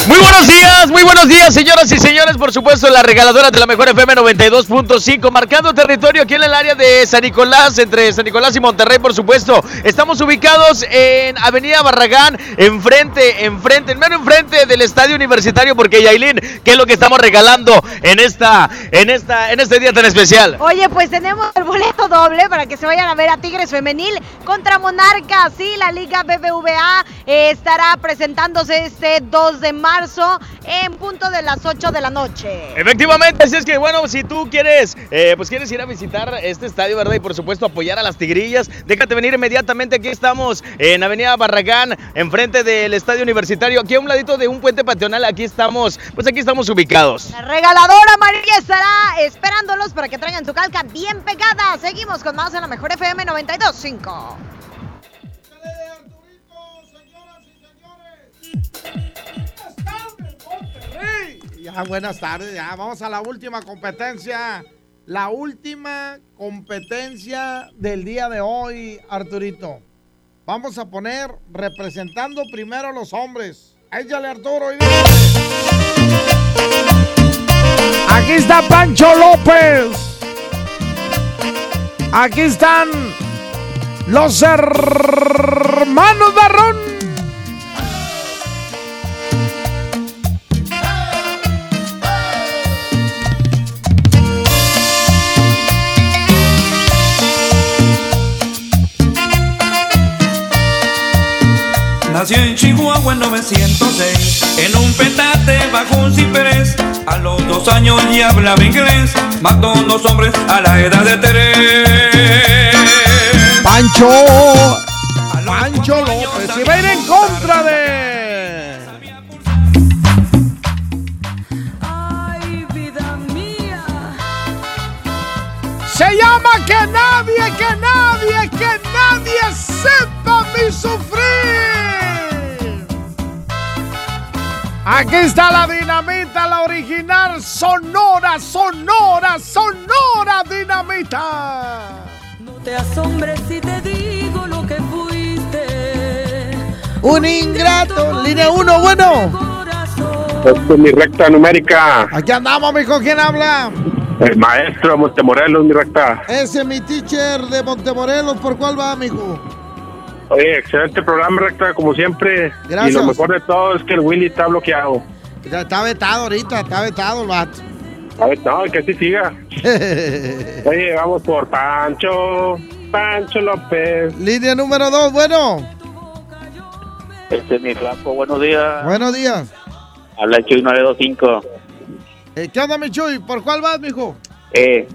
Muy buenos días, muy buenos días, señoras y señores. Por supuesto, la regaladora de la mejor FM 92.5, marcando territorio aquí en el área de San Nicolás, entre San Nicolás y Monterrey, por supuesto. Estamos ubicados en Avenida Barragán, enfrente, enfrente, en mero enfrente del Estadio Universitario, porque Yailin, ¿qué es lo que estamos regalando en esta, en esta, en este día tan especial? Oye, pues tenemos el boleto doble para que se vayan a ver a Tigres Femenil contra Monarcas. Sí, la Liga BBVA eh, estará presentándose este 2 de marzo marzo en punto de las 8 de la noche. Efectivamente, así es que bueno, si tú quieres, eh, pues quieres ir a visitar este estadio, ¿verdad? Y por supuesto apoyar a las tigrillas, déjate venir inmediatamente. Aquí estamos en Avenida Barragán, enfrente del estadio universitario, aquí a un ladito de un puente pasional. Aquí estamos, pues aquí estamos ubicados. La regaladora amarilla estará esperándolos para que traigan su calca bien pegada. Seguimos con más en la mejor FM 92.5. Ya, buenas tardes, ya vamos a la última competencia. La última competencia del día de hoy, Arturito. Vamos a poner representando primero a los hombres. Échale, Arturo. Aquí está Pancho López. Aquí están los hermanos Barrón. Nació en Chihuahua en 906, en un petate bajo un ciprés. A los dos años ya hablaba inglés, mató a dos hombres a la edad de tres. Pancho. Pancho López. Se va a ir en contra de. Se llama que nadie, que nadie, que nadie sepa mi sufrir. Aquí está la dinamita, la original sonora, sonora, sonora dinamita. No te asombres si te digo lo que fuiste. Un ingrato, línea 1, bueno. Esto es mi recta numérica. Aquí andamos, mijo, ¿quién habla? El maestro Montemorelos, mi recta. Ese es mi teacher de Montemorelos, ¿por cuál va, mijo? Oye, excelente programa, recta, como siempre. Gracias. Y lo mejor de todo es que el Willy está bloqueado. Ya Está vetado ahorita, está vetado el vato. Ver, no, que así siga. Oye, vamos por Pancho. Pancho López. Línea número 2, bueno. Este es mi flaco, buenos días. Buenos días. Habla el Chuy 925. Eh, ¿Qué onda, mi Chuy? ¿Por cuál vas, mijo? Eh,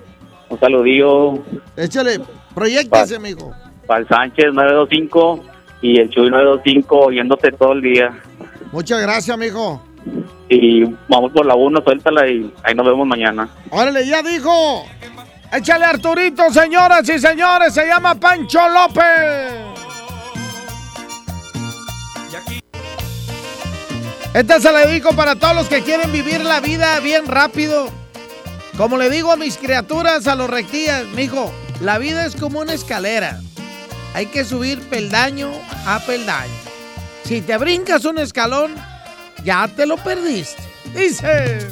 un saludillo Échale, proyectese, mijo. Para el Sánchez 925 y el Chuy 925 oyéndote todo el día. Muchas gracias, mijo. Y vamos por la 1, suéltala y ahí nos vemos mañana. Órale, ya dijo. Échale Arturito, señoras y señores. Se llama Pancho López. Esta se la dedico para todos los que quieren vivir la vida bien rápido. Como le digo a mis criaturas, a los rectillas, mijo, la vida es como una escalera. Hay que subir peldaño a peldaño. Si te brincas un escalón, ya te lo perdiste. Dice.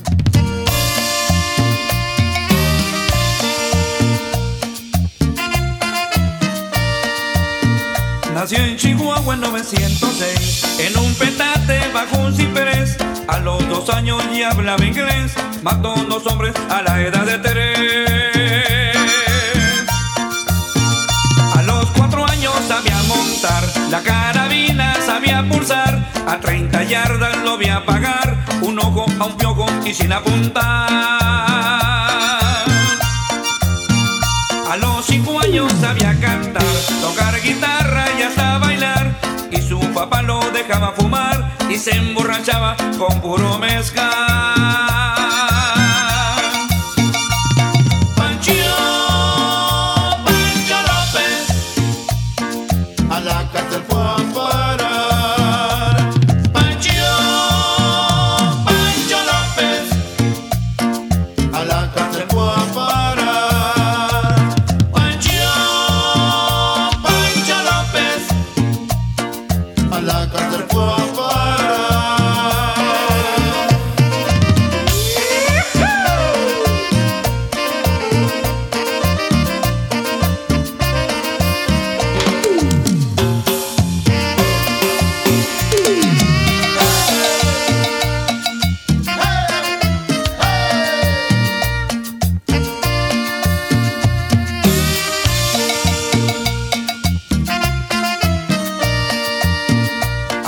Nació en Chihuahua en 906, en un petate bajo un ciprés. A los dos años ya hablaba inglés, mató dos hombres a la edad de tres. La carabina sabía pulsar, a 30 yardas lo vi apagar, un ojo a un piojo y sin apuntar. A los cinco años sabía cantar, tocar guitarra y hasta bailar. Y su papá lo dejaba fumar y se emborrachaba con puro mezcal.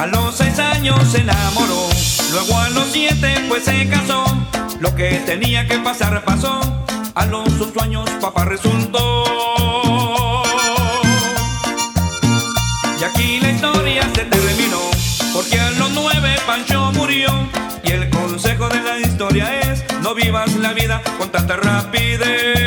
A los seis años se enamoró, Luego a los siete pues se casó, lo que tenía que pasar pasó, a los ocho años papá resultó. Y aquí la historia se terminó, porque a los nueve Pancho murió, y el consejo de la historia es, no vivas la vida con tanta rapidez.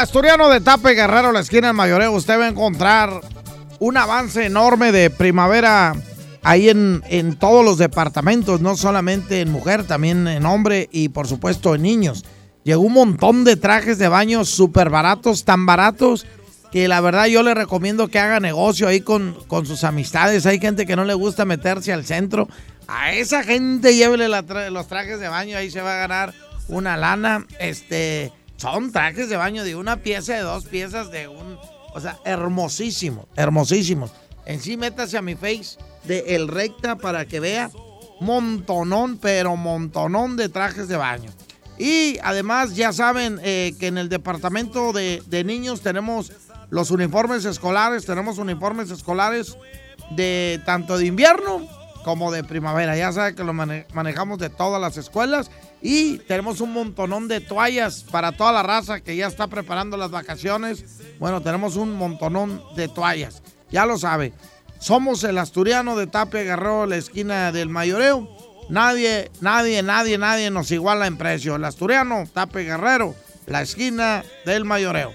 Asturiano de Tape Guerrero, la esquina del Mayoreo, usted va a encontrar un avance enorme de primavera ahí en, en todos los departamentos, no solamente en mujer, también en hombre y por supuesto en niños. Llegó un montón de trajes de baño súper baratos, tan baratos que la verdad yo le recomiendo que haga negocio ahí con, con sus amistades. Hay gente que no le gusta meterse al centro. A esa gente llévele los trajes de baño, ahí se va a ganar una lana. Este, son trajes de baño de una pieza, de dos piezas, de un... O sea, hermosísimos, hermosísimos. En sí, métase a mi face de El Recta para que vea montonón, pero montonón de trajes de baño. Y además, ya saben eh, que en el departamento de, de niños tenemos los uniformes escolares, tenemos uniformes escolares de tanto de invierno como de primavera. Ya saben que lo mane- manejamos de todas las escuelas y tenemos un montonón de toallas para toda la raza que ya está preparando las vacaciones. Bueno, tenemos un montonón de toallas. Ya lo sabe. Somos el asturiano de Tapia Guerrero, la esquina del Mayoreo. Nadie, nadie, nadie, nadie nos iguala en precio. El asturiano, Tape Guerrero, la esquina del Mayoreo.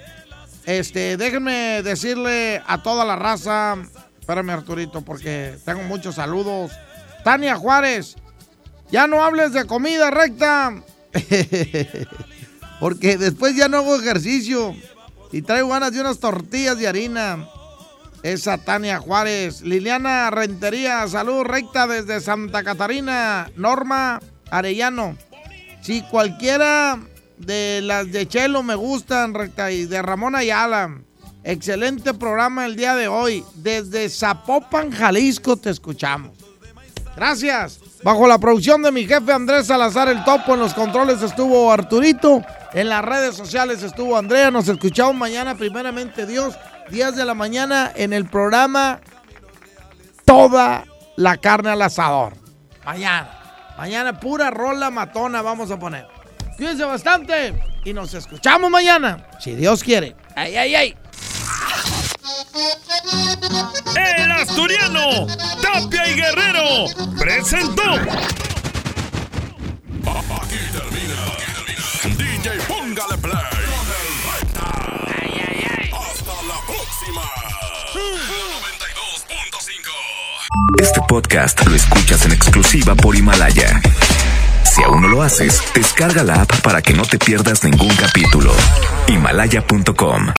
Este, déjenme decirle a toda la raza, espérame Arturito, porque tengo muchos saludos. Tania Juárez, ya no hables de comida recta, porque después ya no hago ejercicio y traigo ganas de unas tortillas de harina. Esa Tania Juárez. Liliana Rentería, salud recta desde Santa Catarina. Norma Arellano. Si cualquiera de las de Chelo me gustan, recta, y de Ramón Ayala. Excelente programa el día de hoy. Desde Zapopan, Jalisco, te escuchamos. Gracias. Bajo la producción de mi jefe Andrés Salazar el Topo, en los controles estuvo Arturito. En las redes sociales estuvo Andrea. Nos escuchamos mañana, primeramente Dios, 10 de la mañana, en el programa Toda la carne al asador. Mañana. Mañana pura rola matona vamos a poner. Cuídense bastante y nos escuchamos mañana, si Dios quiere. ¡Ay, ay, ay! El Asturiano, Tapia y Guerrero, presentó. Aquí termina. DJ, póngale play. Hasta la próxima. 92.5. Este podcast lo escuchas en exclusiva por Himalaya. Si aún no lo haces, descarga la app para que no te pierdas ningún capítulo. Himalaya.com